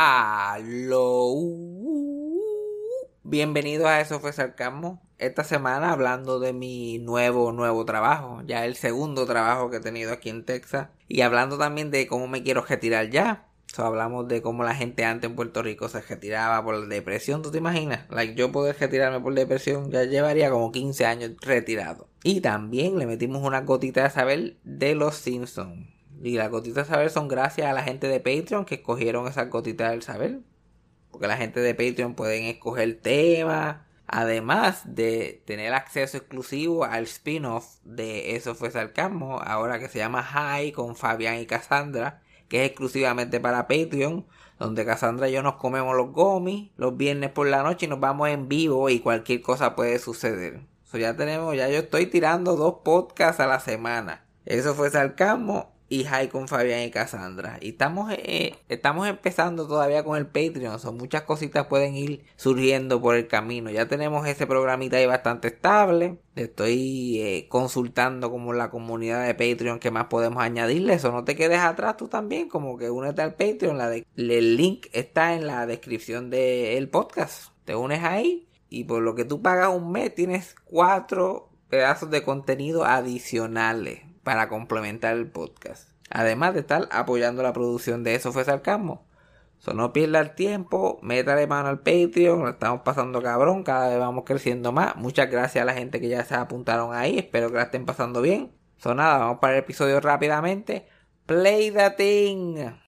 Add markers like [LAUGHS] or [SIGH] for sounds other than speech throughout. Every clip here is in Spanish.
Aló. Bienvenidos a Eso fue Sarcasmo. Esta semana hablando de mi nuevo, nuevo trabajo. Ya el segundo trabajo que he tenido aquí en Texas. Y hablando también de cómo me quiero retirar ya. So, hablamos de cómo la gente antes en Puerto Rico se retiraba por la depresión. ¿Tú te imaginas? Like, yo poder retirarme por depresión ya llevaría como 15 años retirado. Y también le metimos una gotita de saber de los Simpsons. Y las gotitas de saber son gracias a la gente de Patreon que escogieron esas gotitas del saber. Porque la gente de Patreon pueden escoger temas. Además de tener acceso exclusivo al spin-off de Eso fue Sarcasmo. Ahora que se llama High con Fabián y Cassandra. Que es exclusivamente para Patreon. Donde Cassandra y yo nos comemos los gomis los viernes por la noche y nos vamos en vivo y cualquier cosa puede suceder. So ya tenemos, ya yo estoy tirando dos podcasts a la semana. Eso fue Sarcasmo y High con Fabián y Cassandra. Y estamos, eh, estamos empezando todavía con el Patreon. Son muchas cositas pueden ir surgiendo por el camino. Ya tenemos ese programita ahí bastante estable. Estoy eh, consultando como la comunidad de Patreon que más podemos añadirle. Eso no te quedes atrás tú también. Como que únete al Patreon. La el link está en la descripción del podcast. Te unes ahí. Y por lo que tú pagas un mes tienes cuatro pedazos de contenido adicionales para complementar el podcast. Además de estar apoyando la producción de Eso fue Sarcasmo. So, no pierda el tiempo, métale mano al Patreon, lo estamos pasando cabrón, cada vez vamos creciendo más. Muchas gracias a la gente que ya se apuntaron ahí, espero que la estén pasando bien. So nada, vamos para el episodio rápidamente. Play the thing.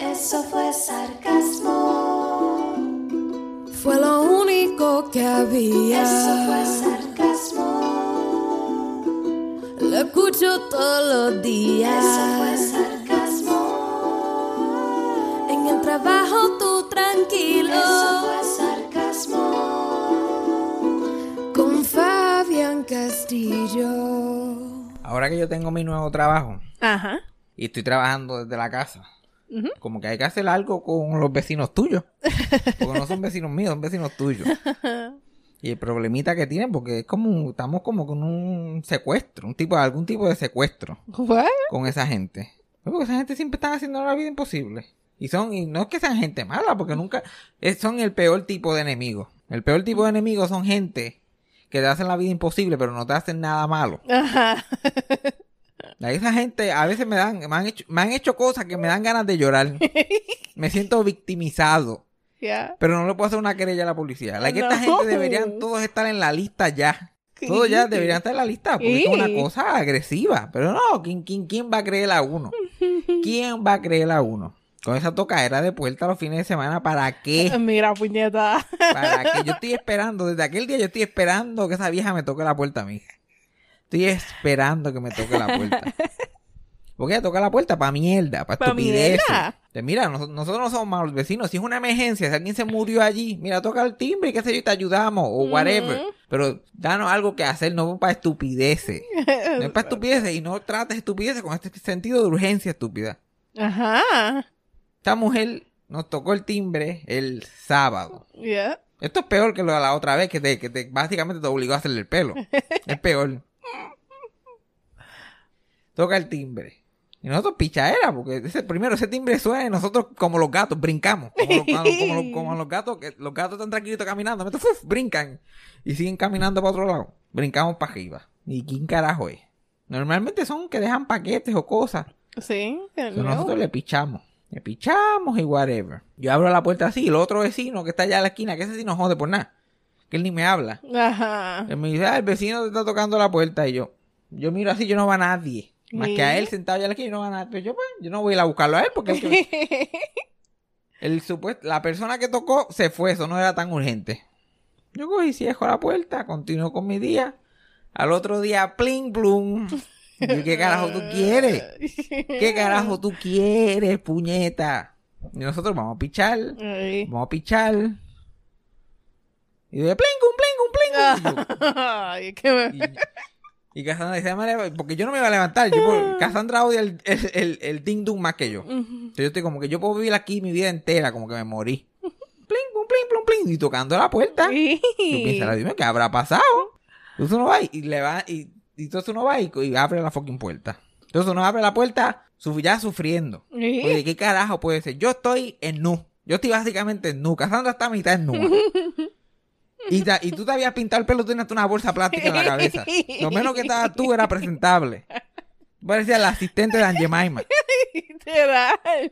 Eso fue sarcasmo. Fue lo único que había. Eso fue sarcasmo. Lo escucho todos los días. Eso fue sarcasmo. En el trabajo tú tranquilo. Eso fue sarcasmo. Con Fabián Castillo. Ahora que yo tengo mi nuevo trabajo Ajá. y estoy trabajando desde la casa, como que hay que hacer algo con los vecinos tuyos. Porque no son [LAUGHS] vecinos míos, son vecinos tuyos. Y el problemita que tienen, porque es como, estamos como con un secuestro, un tipo, algún tipo de secuestro What? con esa gente. Porque esa gente siempre están haciendo la vida imposible. Y son, y no es que sean gente mala, porque nunca, es- son el peor tipo de enemigos. El peor tipo de enemigos son gente que te hacen la vida imposible, pero no te hacen nada malo. Ajá. [LAUGHS] A esa gente a veces me dan, me han hecho, me han hecho cosas que me dan ganas de llorar. [LAUGHS] me siento victimizado. Pero no le puedo hacer una querella a la policía. La que esta gente deberían todos estar en la lista ya. Todos ya deberían estar en la lista porque es una cosa agresiva. Pero no, ¿quién, quién, quién va a creer a uno? [LAUGHS] ¿Quién va a creer a uno? Con esa tocadera de puerta los fines de semana, ¿para qué? [LAUGHS] Mira, puñeta. ¿Para qué? Yo estoy esperando, desde aquel día yo estoy esperando que esa vieja me toque la puerta a mí. Estoy esperando que me toque la puerta. [LAUGHS] Porque ella toca la puerta para mierda, para. Te mira, nos- nosotros no somos malos vecinos. Si es una emergencia, si alguien se murió allí, mira, toca el timbre y qué sé yo, te ayudamos, o whatever. Pero danos algo que hacer, no para estupideces. [LAUGHS] No es para estupideces y no trates estupideces con este sentido de urgencia estúpida. Ajá. Esta mujer nos tocó el timbre el sábado. Esto es peor que lo de la otra vez que te, que te básicamente te obligó a hacerle el pelo. [LAUGHS] es peor. Toca el timbre. Y nosotros pichadera, porque ese, primero ese timbre suena y nosotros como los gatos brincamos. Como los, como como los- como los gatos, que los gatos están tranquilitos caminando, brincan y siguen caminando para otro lado. Brincamos para arriba. ¿Y quién carajo es? Normalmente son que dejan paquetes o cosas. Sí. nosotros le pichamos. Le pichamos y whatever. Yo abro la puerta así, el otro vecino que está allá en la esquina, que ese sí no jode por nada. Que él ni me habla. Ajá. Él me dice, ah, el vecino te está tocando la puerta. Y yo, yo miro así, yo no va a nadie. Más que a él sentado en la esquina, yo no va a nadie. Pero yo, pues, yo no voy a ir a buscarlo a él porque [LAUGHS] el, que- el supuesto, la persona que tocó se fue, eso no era tan urgente. Yo cogí, cierro la puerta, continúo con mi día. Al otro día, pling, plum. Yo, ¿Qué carajo tú quieres? ¿Qué carajo tú quieres, puñeta? Y nosotros vamos a pichar, Ay. vamos a pichar. Y de plingu, plingu, plingu. Y yo- [LAUGHS] Ay, que me... Y, y Cassandra dice, "Dame leva-", porque yo no me iba a levantar. Yo, [LAUGHS] Cassandra odia el, el, el, el ding dong más que yo. Entonces yo estoy como que yo puedo vivir aquí mi vida entera, como que me morí. Pling, plum, pling, plum, pling, y tocando la puerta. Sí. Yo dime, ¿qué habrá pasado? Entonces uno va y, le va, y, y entonces uno va y, y abre la fucking puerta. Entonces uno abre la puerta ya sufriendo. Sí. Oye, ¿qué carajo puede ser? Yo estoy en nu. Yo estoy básicamente en nu. Cassandra está a mitad en nu. [LAUGHS] Y, ta- y tú te habías pintado el pelo, tenías una bolsa plástica en la cabeza. Lo menos que estabas tú era presentable. Parecía el asistente de Aunt Jemima. Literal.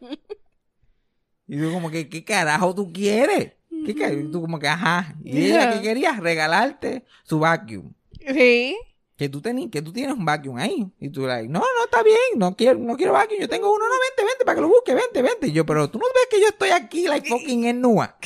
Y tú como que, ¿qué carajo tú quieres? ¿Qué ca- y tú como que, ajá. Y ella que quería regalarte su vacuum. Sí. Que tú, que tú tienes un vacuum ahí. Y tú like, no, no, está bien, no quiero, no quiero vacuum. Yo tengo uno, no, vente, vente, para que lo busque, vente, vente. Y yo, pero tú no ves que yo estoy aquí, like [LAUGHS] fucking en nua.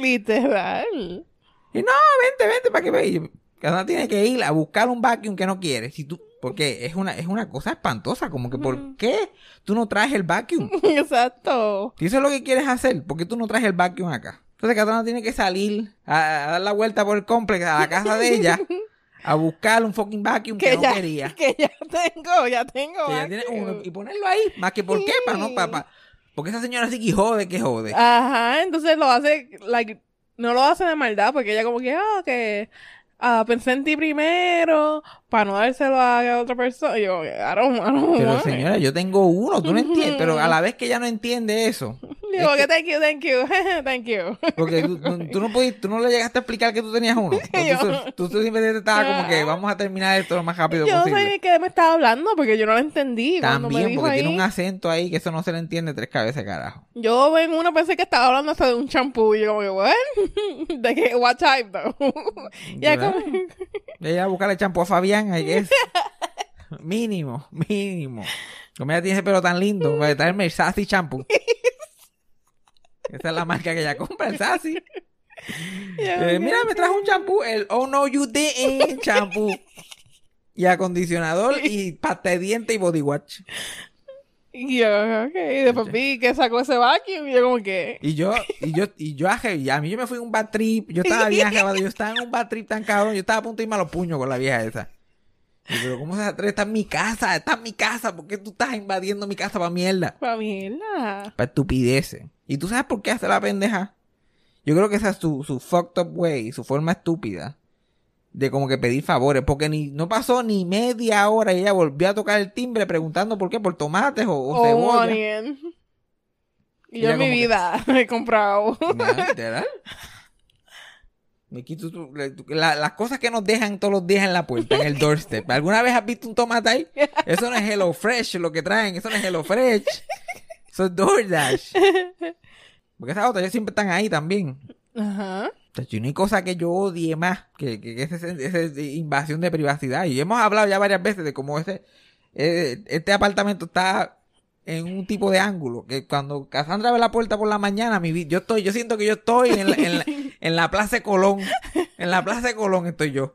Literal. Y no, vente, vente, para que vea. Y yo, Cada tiene que ir a buscar un vacuum que no quiere. Si tú, porque es una, es una cosa espantosa, como que, ¿por qué tú no traes el vacuum? [LAUGHS] Exacto. Si eso es lo que quieres hacer, ¿por qué tú no traes el vacuum acá? Entonces Katana tiene que salir a, a dar la vuelta por el complex a la casa de ella a buscar un fucking vacuum que, Que no ya, quería. que ya tengo, ya tengo. Que ya tiene vacuum. uno y ponerlo ahí, más que por qué, para no, para- porque esa señora sí que jode, que jode. Ajá, entonces lo hace, like, no lo hace de maldad, porque ella como que, ah, que ah, pensé en ti primero, para no dárselo a otra persona. Y yo, I don't, I don't Pero señora, yo tengo uno, tú no entiendes, pero a la vez que ella no entiende eso, [LAUGHS] Digo es que thank you, thank you, [LAUGHS] thank you. porque tú, no pudiste, tú no le llegaste a explicar que tú tenías uno. [LAUGHS] Tú, tú, tú simplemente estabas como que vamos a terminar esto lo más rápido Yo no posible. sé de qué me estaba hablando, porque yo no lo entendí. Cuando me También, dijo porque ahí, tiene un acento ahí que eso no se le entiende tres cabezas, carajo. yo en uno pensé que estaba hablando hasta de un champú, y yo como que, what? ¿De qué? What type, though? ya ¿Verdad? como... Ella a buscarle champú a Fabián, [LAUGHS] mínimo, mínimo. Como ella tiene ese pelo tan lindo, va a traerme el Sassy Shampoo. [LAUGHS] Esa es la marca que ella compra, el Sassy. Eh, mira, me trajo un champú, el Oh No You Didn't champú. Y acondicionador y pasta de diente y body wash. Y yo, ok, y después vi que sacó ese vacuum, y yo como que... Y yo, y yo, y yo, y a mí yo me fui un bad trip, yo estaba bien acabado, yo estaba en un bad trip tan cabrón, yo estaba a punto de irme a los puños con la vieja esa. Pero ¿cómo se atreve? Está en mi casa, está en mi casa, ¿por qué tú estás invadiendo mi casa para mierda? Pa' mierda. Para estupideces. ¿Y tú sabes por qué hace la pendeja? Yo creo que esa es su, su fucked up way, su forma estúpida de como que pedir favores, porque ni no pasó ni media hora y ella volvió a tocar el timbre preguntando por qué, por tomates o, o O cebolla. Y yo en mi como que- vida [LAUGHS] he comprado. Literal. Me quito tu- la- las cosas que nos dejan todos los días en la puerta, en el doorstep. [LAUGHS] ¿Alguna vez has visto un tomate ahí? Eso no es Hello Fresh lo que traen, eso no es Hello Fresh. Eso es DoorDash. Porque esas otras ya siempre están ahí también. Ajá. Tacho, y no hay cosa que yo odie más que, que, que esa, invasión de privacidad. Y hemos hablado ya varias veces de cómo ese, eh, este apartamento está en un tipo de ángulo. Que cuando Cassandra ve la puerta por la mañana, mi, yo estoy, yo siento que yo estoy en la, en la, [LAUGHS] en la Plaza de Colón. En la Plaza de Colón estoy yo.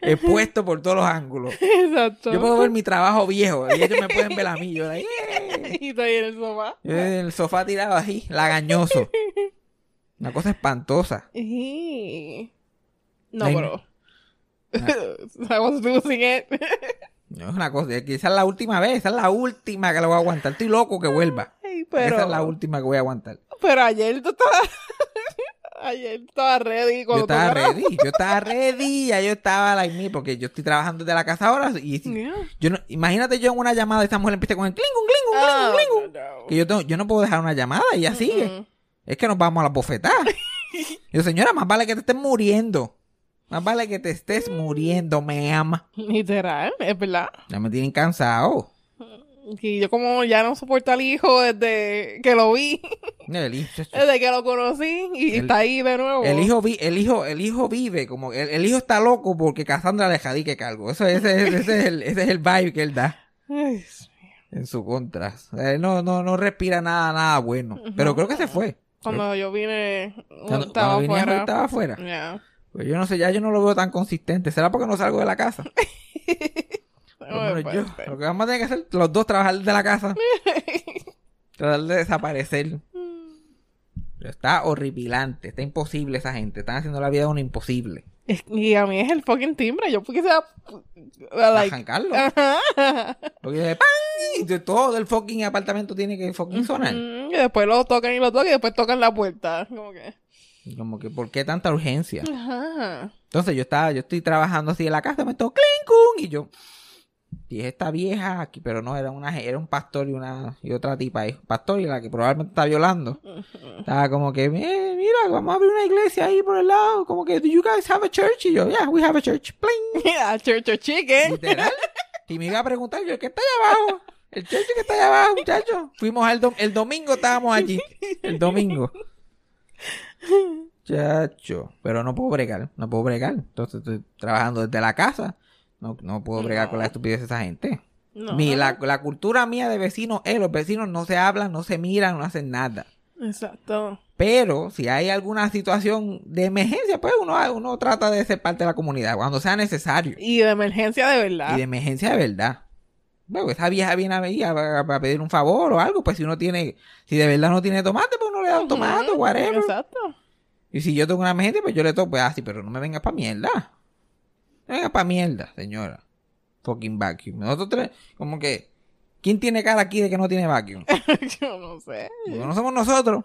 Expuesto por todos los ángulos. Exacto. Yo puedo ver mi trabajo viejo y ellos me pueden ver a mí. Yo, like, "Yeah". [LAUGHS] Y estoy en el sofá. Yo en el sofá tirado así, lagañoso. Una cosa espantosa. No, pero... I was losing it. No es una cosa, esa es la última vez, esa es la última que la voy a aguantar. Estoy loco que vuelva. Ay, pero... Esa es la última que voy a aguantar. Pero ayer tú estabas... [LAUGHS] ayer tú estabas ready. Yo Cuando tú estaba ready, yo estaba ready, ya yo estaba like me, porque yo estoy trabajando desde la casa ahora y si- Yeah. yo no, imagínate yo en una llamada esta mujer empieza con el clingun, clingun, Ah, clingun, clingun. no, no. Que yo, tengo, yo no puedo dejar una llamada y sigue. Mm. Es que nos vamos a la bofetada. [LAUGHS] yo, señora, más vale que te estés muriendo. Más vale que te estés muriendo, me ama. Literal, es verdad. Ya me tienen cansado. Y yo como ya no soporto al hijo desde que lo vi, El hijo, desde que lo conocí y El- está ahí de nuevo. El hijo, vi, el hijo, el hijo vive como el, el hijo está loco porque Cassandra le jadique cargo. Eso, ese, es- ese es el, ese es el vibe que él da Ay, en su contra. Él no, no, no respira nada, nada bueno. Pero creo que se fue. Cuando yo vine, Cuando, estaba cuando venía, afuera. estaba afuera. Ya. Pues yo no sé, ya yo no lo veo tan consistente. ¿Será porque no salgo de la casa? [LAUGHS] Yo. pues, Lo que vamos a tener que hacer los dos trabajar de la casa. [LAUGHS] Tratar de desaparecer. Pero está horripilante, está imposible esa gente. Están haciendo la vida de uno imposible. Es- Y a mí es el fucking timbre. Yo porque sea. Like, Arrancarlo. ajá. Porque de ¡pam! De todo el fucking apartamento tiene que fucking sonar. Mm, Y después lo tocan y lo tocan y después tocan la puerta. Como que. Como que, ¿por qué tanta urgencia? Ajá. Entonces yo estaba, yo estoy trabajando así en la casa, me tocó clink, y yo, y es esta vieja aquí, pero no, era una, era un pastor y una, y otra tipa ahí, pastor y la que probablemente está violando. [LAUGHS] Estaba como que, "Eh, mira, vamos a abrir una iglesia ahí por el lado, como que, do you guys have a church? Y yo, yeah, we have a church, pling, Mira, Church of Chicken. literal. Y me iba a preguntar, yo, ¿qué está allá abajo? El church que está allá abajo, muchacho. Fuimos al dom- el domingo estábamos allí, el domingo. [LAUGHS] Chacho, pero no puedo bregar, no puedo bregar. Entonces estoy trabajando desde la casa. No, no puedo bregar con la estupidez de esa gente. No. Mi, la, la cultura mía de vecinos es, los vecinos no se hablan, no se miran, no hacen nada. Exacto. Pero si hay alguna situación de emergencia, pues uno, uno trata de ser parte de la comunidad cuando sea necesario. Y de emergencia de verdad. Y de emergencia de verdad. Luego, esa vieja viene a, a- a pedir un favor o algo, pues si uno tiene, si de verdad no tiene tomate, pues uno le da un tomate, Ujú, whatever. Exacto. Y si yo tengo una emergencia, pues yo le toco, pues así, pero no me vengas pa' mierda. No vengas pa' mierda, señora. Fucking vacuum. Nosotros tres, como que, ¿quién tiene cara aquí de que no tiene vacuum? [LAUGHS] Yo no sé. Porque no somos nosotros.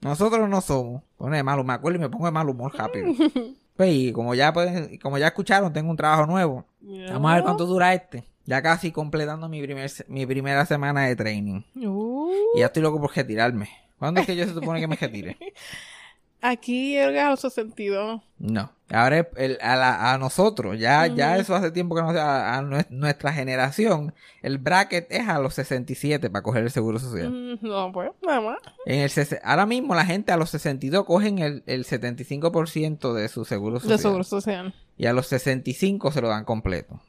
Nosotros no somos. Pone de mal humor, me acuerdo y me pongo de mal humor rápido. [LAUGHS] Pues, y como ya pueden, como ya escucharon, tengo un trabajo nuevo. Vamos a ver cuánto dura este. Ya casi completando mi primer, mi primera semana de training. Uh, Y ya estoy loco por retirarme. ¿Cuándo es que yo se supone que me retire? [LAUGHS] aquí el a los 62. No. Ahora es el- a, la- a nosotros, ya, ya eso hace tiempo que no sea a, nue- nuestra generación. El bracket es a los 67 para coger el seguro social. Mm, No, pues, nada más. En el ahora mismo la gente a los 62 cogen el, el 75% de su seguro social. De seguro social. Y a los 65 se lo dan completo.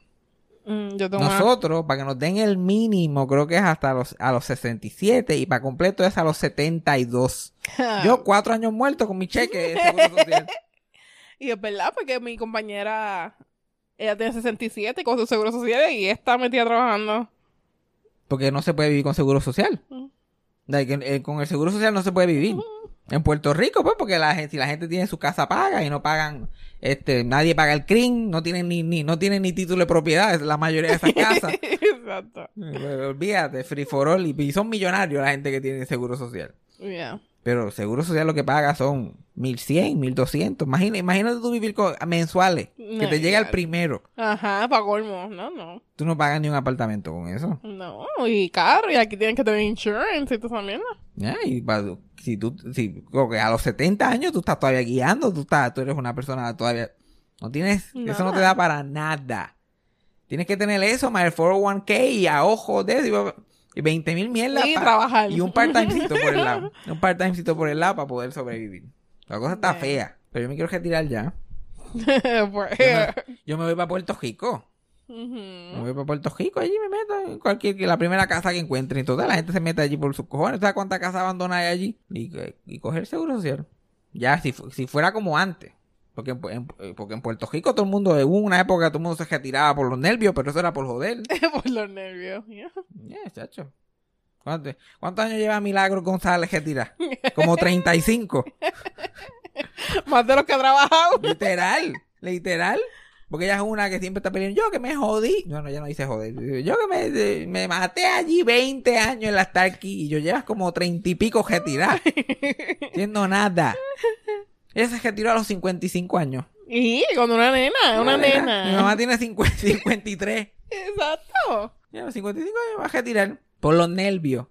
Mm, yo tengo una- Nosotros, para que nos den el mínimo, creo que es hasta los, a los 67 y para completo es a los 72. [LAUGHS] Yo cuatro años muerto con mi cheque de seguro social. [LAUGHS] Y es verdad, porque mi compañera, ella tiene 67 con su seguro social y está metida trabajando. Porque no se puede vivir con seguro social. Con el seguro social no se puede vivir. En Puerto Rico, pues, porque la gente, si la gente tiene su casa paga y no pagan, este, nadie paga el CRIM, no tienen ni, ni, no tienen ni título de propiedad, es la mayoría de esas [LAUGHS] casas. Exacto. Olvídate, free for all, y, y son millonarios la gente que tiene seguro social. Yeah. Pero seguro social lo que paga son 1100, 1200. Imagina, imagínate tú vivir con, mensuales, que te llega el primero. Ajá, para colmo. No, no. Tú no pagas ni un apartamento con eso. No, y caro, y aquí tienen que tener insurance y toda esa mierda. Ya, y si tú, si, que a los 70 años tú estás todavía guiando, tú estás, tú eres una persona todavía, no tienes, eso no te da para nada. Tienes que tener eso, más el 401k y a ojo de eso, y 20 mil mierdas. Y trabajar. Y un part-timecito por el lado. [LAUGHS] Un part-timecito por el lado para poder sobrevivir. La cosa está fea, pero yo me quiero retirar ya. [LAUGHS] Pues, Yo me, yo me voy para Puerto Rico. Me voy para Puerto Rico, allí me meto en cualquier, la primera casa que encuentre y toda la gente se mete allí por sus cojones. ¿Sabes cuántas casas abandonadas hay allí? Y, y coger seguro social. Ya, si, si fuera como antes. Porque en, en- eh, porque en Puerto Rico todo el mundo, hubo una época todo el mundo se retiraba por los nervios, pero eso era por joder. [LAUGHS] Por los nervios. yeah. Yeah, chacho. ¿Cuánto- ¿Cuántos años lleva Milagro González retirada? Como 35. [LAUGHS] Más de los que ha trabajado. Literal, literal. Porque ella es una que siempre está peleando. Yo que me jodí. No, no, ya no dice joder. Yo que me maté allí 20 años en la Starkey y yo llevas como 30 y pico retirada. [LAUGHS] Haciendo nada. Ella se retiró a los 55 años. Y con una nena, una Mi nena. mamá tiene 50 53. [LAUGHS] Exacto. Ya a los 55 años va a retirar. Por los nervios.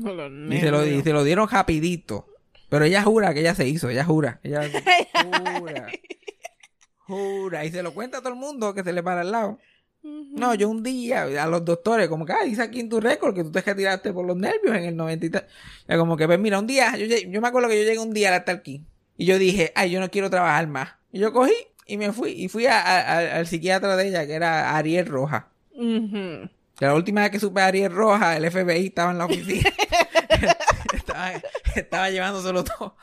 Por los Y se, lo, y nervios. se lo dieron rapidito. Pero ella jura que ella se hizo. Ella jura. Ella [LAUGHS] jura. Jura. Y se lo cuenta a todo el mundo que se le para al lado. No, yo un día a los doctores, como que, ah, dice aquí en tu récord que tú te retiraste por los nervios en el 93. Ya como que, pues mira, un día, yo, me acuerdo que yo llegué un día hasta aquí. Y yo dije, ay, yo no quiero trabajar más. Y yo cogí y me fui. Y fui a- a- a- al psiquiatra de ella, que era Ariel Roja. Que la última vez que supe a Ariel Roja, el FBI estaba en la oficina. [LAUGHS] estaba, estaba llevándoselo todo.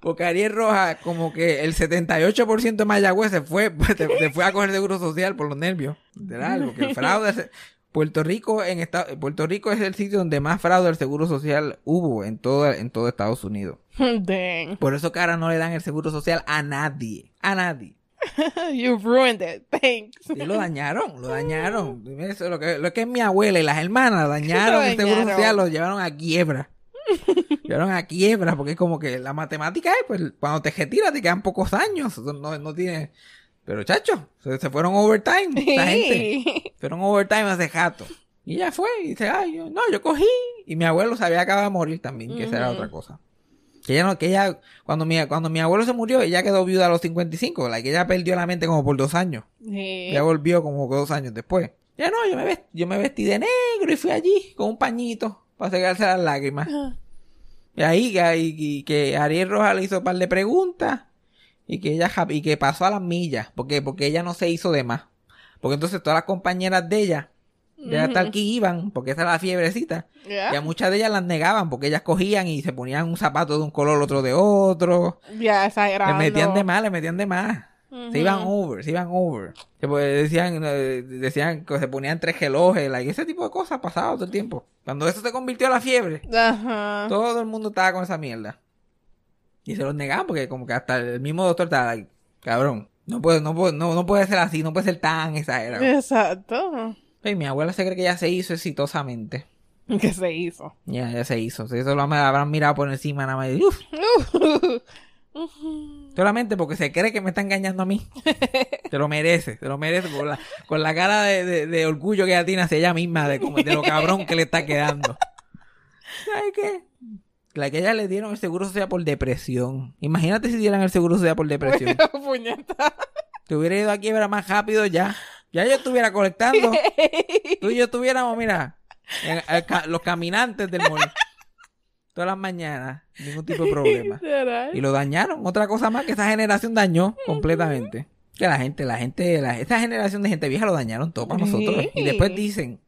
Porque Ariel Roja, como que el 78% de Mayagüez se fue, pues, se, se fue a coger seguro social por los nervios. Literal, porque el fraude, se- Puerto Rico en esta- Puerto Rico es el sitio donde más fraude al seguro social hubo en todo, en todo Estados Unidos. [LAUGHS] Dang. Por eso que ahora no le dan el seguro social a nadie. A nadie. [LAUGHS] You've ruined it. Thanks. Sí, lo [LAUGHS] dañaron, lo dañaron. Eso, lo, que, lo que es mi abuela y las hermanas dañaron Lo el seguro dañaron. social, lo llevaron a quiebra. llevaron a quiebra porque es como que la matemática es, pues cuando te retiras te quedan pocos años. No, no tiene... Pero chacho, se, se fueron overtime esta [LAUGHS] gente. Fueron overtime hace jato. Y ella fue y dice, ay, yo, no, yo cogí. Y mi abuelo se había acabado de morir también, que esa era otra cosa. Que ella no, que ella, cuando mi, cuando mi abuelo se murió, ella quedó viuda a los 55, la que ella perdió la mente como por dos años. Sí. Ya volvió como dos años después. Ya no, yo me, vestí, yo me vestí de negro y fui allí con un pañito para secarse las lágrimas. Y ahí que, y- y que Ariel Rojas le hizo un par de preguntas y que ella y que pasó a las millas. ¿Por qué? Porque ella no se hizo de más. Porque entonces todas las compañeras de ella, de ella tal que iban, porque esa era la fiebrecita, Yeah. y a muchas de ellas las negaban porque ellas cogían y se ponían un zapato de un color, otro de otro. Ya, Le exagerando. metían de más, le metían de más. Se iban over, se iban over. Pues, decían, eh, decían que se ponían tres relojes, like, ese tipo de cosas pasaba todo el tiempo. Cuando eso se convirtió a la fiebre, todo el mundo estaba con esa mierda. Y se los negaban porque como que hasta el mismo doctor estaba like, cabrón, no puede, no puede, no, no puede ser así, no puede ser tan exagerado. Exacto. Y mi abuela se cree que ya se hizo exitosamente. [LAUGHS] ¿Qué se hizo? Ya, ya se hizo. Eso lo habrán mirado por encima nada más. y, Uf, [LAUGHS] solamente porque se cree que me está engañando a mí. Te lo merece, te lo merece con la, con la cara de, de- de orgullo que ella tiene hacia ella misma, de, como- de lo cabrón que le está quedando. [LAUGHS] ¿Sabes qué? La que ella le dieron el seguro social por depresión. Imagínate si dieran el seguro social por depresión. [LAUGHS] Puñeta. Te hubiera ido a quiebra más rápido ya. Ya yo estuviera colectando. [LAUGHS] Tú y yo estuviéramos, mira, en- los caminantes del mall. Todas las mañanas. Ningún tipo de problema. Y lo dañaron. Otra cosa más que esa generación dañó completamente. Que la gente, la gente, la, esa generación de gente vieja lo dañaron todo para nosotros. Y después dicen,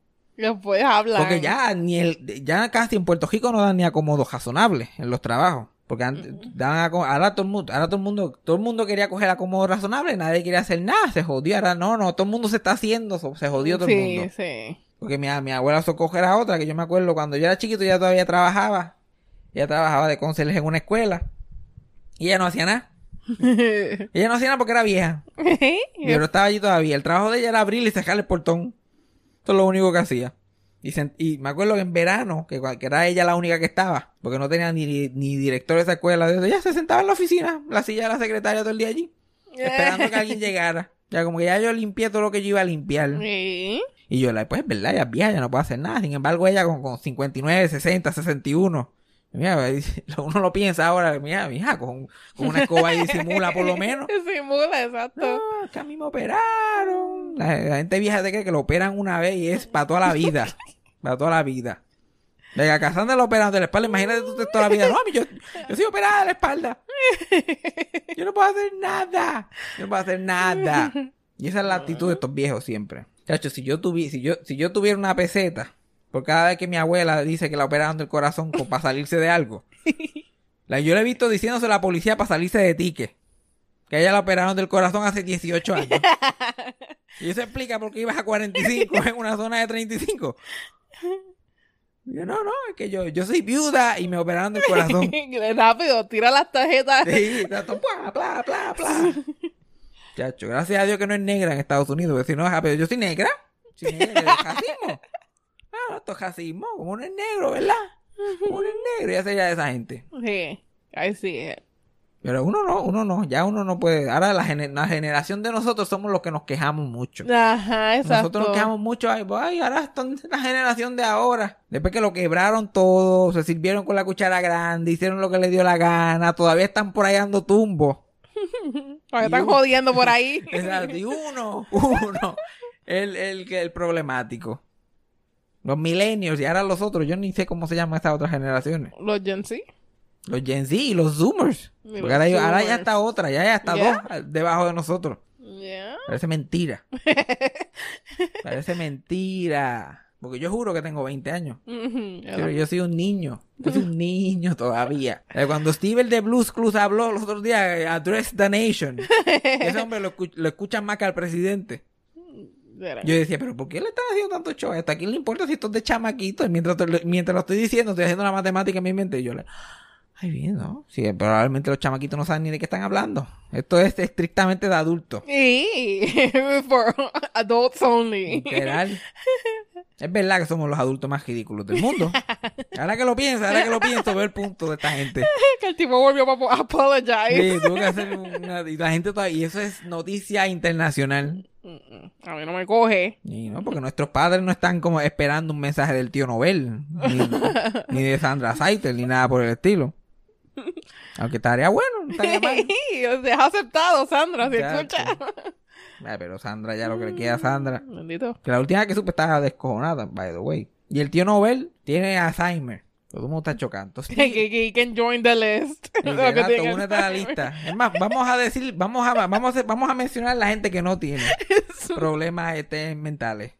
Después hablan. porque ya ni el, ya casi en Puerto Rico no dan ni acomodo razonable en los trabajos. Porque antes daban aco- ahora todo el mundo, ahora todo el mundo, todo el mundo quería coger acomodo razonable, nadie quería hacer nada, se jodió, ahora no, no, todo el mundo se está haciendo, se jodió todo el Sí, mundo. sí. Porque mi, mi abuela Socojo era otra, que yo me acuerdo cuando yo era chiquito, ella todavía trabajaba. Ella trabajaba de conserje en una escuela. Y ella no hacía nada. [LAUGHS] Ella no hacía nada porque era vieja. [LAUGHS] Pero estaba allí todavía. El trabajo de ella era abrir y cerrar el portón. Eso es lo único que hacía. Y, sen- y me acuerdo que en verano, que, era ella la única que estaba, porque no tenía ni, ni director de esa escuela, de eso, ella se sentaba en la oficina, la silla de la secretaria todo el día allí, esperando que alguien llegara. Ya como que ya yo limpié todo lo que yo iba a limpiar. Sí. Y yo, la, pues, es verdad, ella es vieja, ya no puede hacer nada. Sin embargo, ella con, con 59, 60, 61. Mira, [LAUGHS] uno lo piensa ahora, mira, mija, con, con una escoba y disimula por lo menos. [LAUGHS] Simula, exacto. No, que a mí me operaron. La, la gente vieja te cree que lo operan una vez y es para toda la vida. [LAUGHS] Para toda la vida. Venga, Cassandra lo operan de la espalda. Imagínate tú toda la vida. No, yo, yo soy operada de la espalda. Yo no puedo hacer nada. Yo no puedo hacer nada. Y esa es la actitud de estos viejos siempre. Chacho, si yo, tuvi, si yo, si yo tuviera una peseta, por cada vez que mi abuela dice que la operaron del corazón para salirse de algo, [LAUGHS] la, yo le he visto diciéndose a la policía para salirse de tique. Que ella la operaron del corazón hace 18 años. [LAUGHS] Y eso explica por qué ibas a 45 en una zona de 35. Y yo, no, no, es que yo, yo soy viuda y me operaron del corazón. [LAUGHS] Rápido, tira las tarjetas. Sí, tanto, pla, pla, pla, pla. Chacho, gracias a Dios que no es negra en Estados Unidos, porque si no, pero yo soy negra. Soy negra, es racismo, como no es negro, ¿verdad? Como no es negro, ya sería de esa gente. Sí. Ahí sí. Pero uno no, uno no, ya uno no puede. Ahora la, gene- la generación de nosotros somos los que nos quejamos mucho. Ajá, exacto. Nosotros nos quejamos mucho, ay, pues, ay, ahora están la generación de ahora. Después que lo quebraron todo, se sirvieron con la cuchara grande, hicieron lo que les dio la gana, todavía están por ahí dando tumbo. [LAUGHS] Todavía están jodiendo por ahí. [LAUGHS] Exacto, y uno, uno, el, el, el problemático. Los millennials y ahora los otros, yo ni sé cómo se llaman estas otras generaciones. Los Gen Z. Los Gen Z y los Zoomers. Y Porque los ahora, hay- ahora ya está otra, ya, está ¿Ya? dos debajo de nosotros. Yeah. Parece mentira. [LAUGHS] Parece mentira. Porque yo juro que tengo 20 años. Pero yo soy un niño. Yo soy un [LAUGHS] niño todavía. Eh, Cuando Steve el de Blues Clues habló los otros días, eh, Address the Nation. [LAUGHS] Ese hombre lo, lo escuchan más que al presidente. Literal. Yo decía, pero ¿por qué le están haciendo tanto show a esto? ¿A quién le importa si esto es de chamaquito? Y mientras, te- mientras lo estoy diciendo, estoy haciendo la matemática en mi mente y yo le... Ay, bien, ¿no? Sí, probablemente los chamaquitos no saben ni de qué están hablando. Esto es estrictamente de adultos. Y [LAUGHS] for adults only. Literal. Es verdad que somos los adultos más ridículos del mundo. Ahora que lo pienso, ahora que lo pienso, veo el punto de esta gente. que el tipo volvió a apologize. Sí, tuvo que hacer una... Y la gente todavía... Y eso es noticia internacional. Mm, A mí no me coge. Y no, porque nuestros padres no están como esperando un mensaje del tío Nobel, ni, ni de Sandra Saiter, ni nada por el estilo. Aunque estaría bueno, no estaría [LAUGHS] mal. Se ha aceptado, Sandra, si escucha. [LAUGHS] Ay, pero Sandra, ya lo que le queda a Sandra. Bendito. Que la última vez que supe estaba descojonada, by the way. Y el tío Nobel tiene Alzheimer. Todo el mundo está chocando. [LAUGHS] Que, can join the list. Exacto, únete a la lista. Es más, vamos a decir, vamos a, vamos a, vamos a mencionar la gente que no tiene [LAUGHS] problemas este, mentales.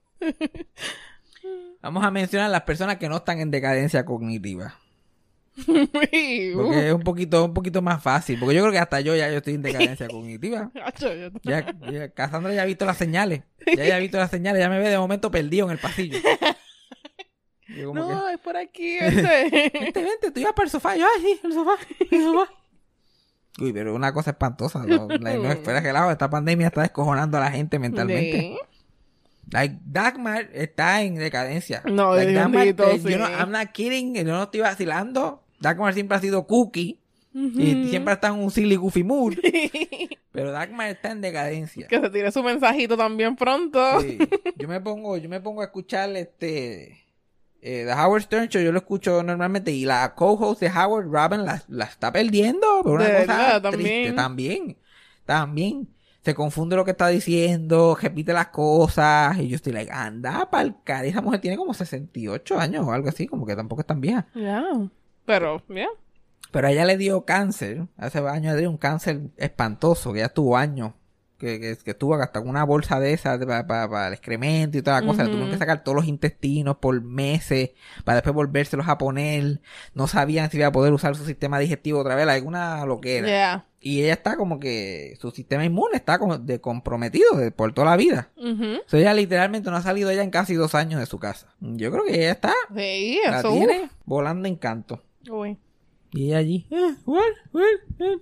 Vamos a mencionar las personas que no están en decadencia cognitiva. [LAUGHS] Porque es un poquito, un poquito más fácil. Porque yo creo que hasta yo ya yo estoy en decadencia cognitiva. Ya, ya Cassandra ya ha visto las señales. Ya ya ha visto las señales. Ya me ve de momento perdido en el pasillo. Yo como No, es por aquí. [LAUGHS] Este. que, vente, vente, tú ibas para el sofá. Yo, ay, sí, el sofá, el sofá. Uy, pero una cosa espantosa. No, no, no [LAUGHS] espera que lado. Esta pandemia está descojonando a la gente mentalmente. Sí. Like, Dagmar está en decadencia. No, like, Dagmar, eh, sí. yo no, I'm not kidding, yo no estoy vacilando. Dagmar siempre ha sido cookie. Y siempre está en un silly goofy mood. [LAUGHS] pero Dagmar está en decadencia. Que se tire su mensajito también pronto. Sí. Yo me pongo, yo me pongo a escuchar este eh, The Howard Stern Show, yo lo escucho normalmente y la co-host de Howard Robin la, la está perdiendo, pero una De cosa verdad, triste también. también. También. Se confunde lo que está diciendo, repite las cosas y yo estoy like, anda pa'l cara. Esa mujer tiene como 68 años o algo así, como que tampoco es tan vieja. Ya. Pero, ya. Pero a ella le dio cáncer, hace años le dio un cáncer espantoso, que ya tuvo años, que, que, que estuvo hasta con una bolsa de esas para el excremento y toda la cosa, le tuvieron que sacar todos los intestinos por meses, para después volvérselos a poner, no sabían si iba a poder usar su sistema digestivo otra vez, alguna loquera. Ya. Y ella está como que, su sistema inmune está como de comprometido de, por toda la vida. Ujú. O sea, ella literalmente no ha salido ella en casi dos años de su casa. Yo creo que ella está, la tiene volando en canto. Uy. Y ella allí, eh, what, what, eh.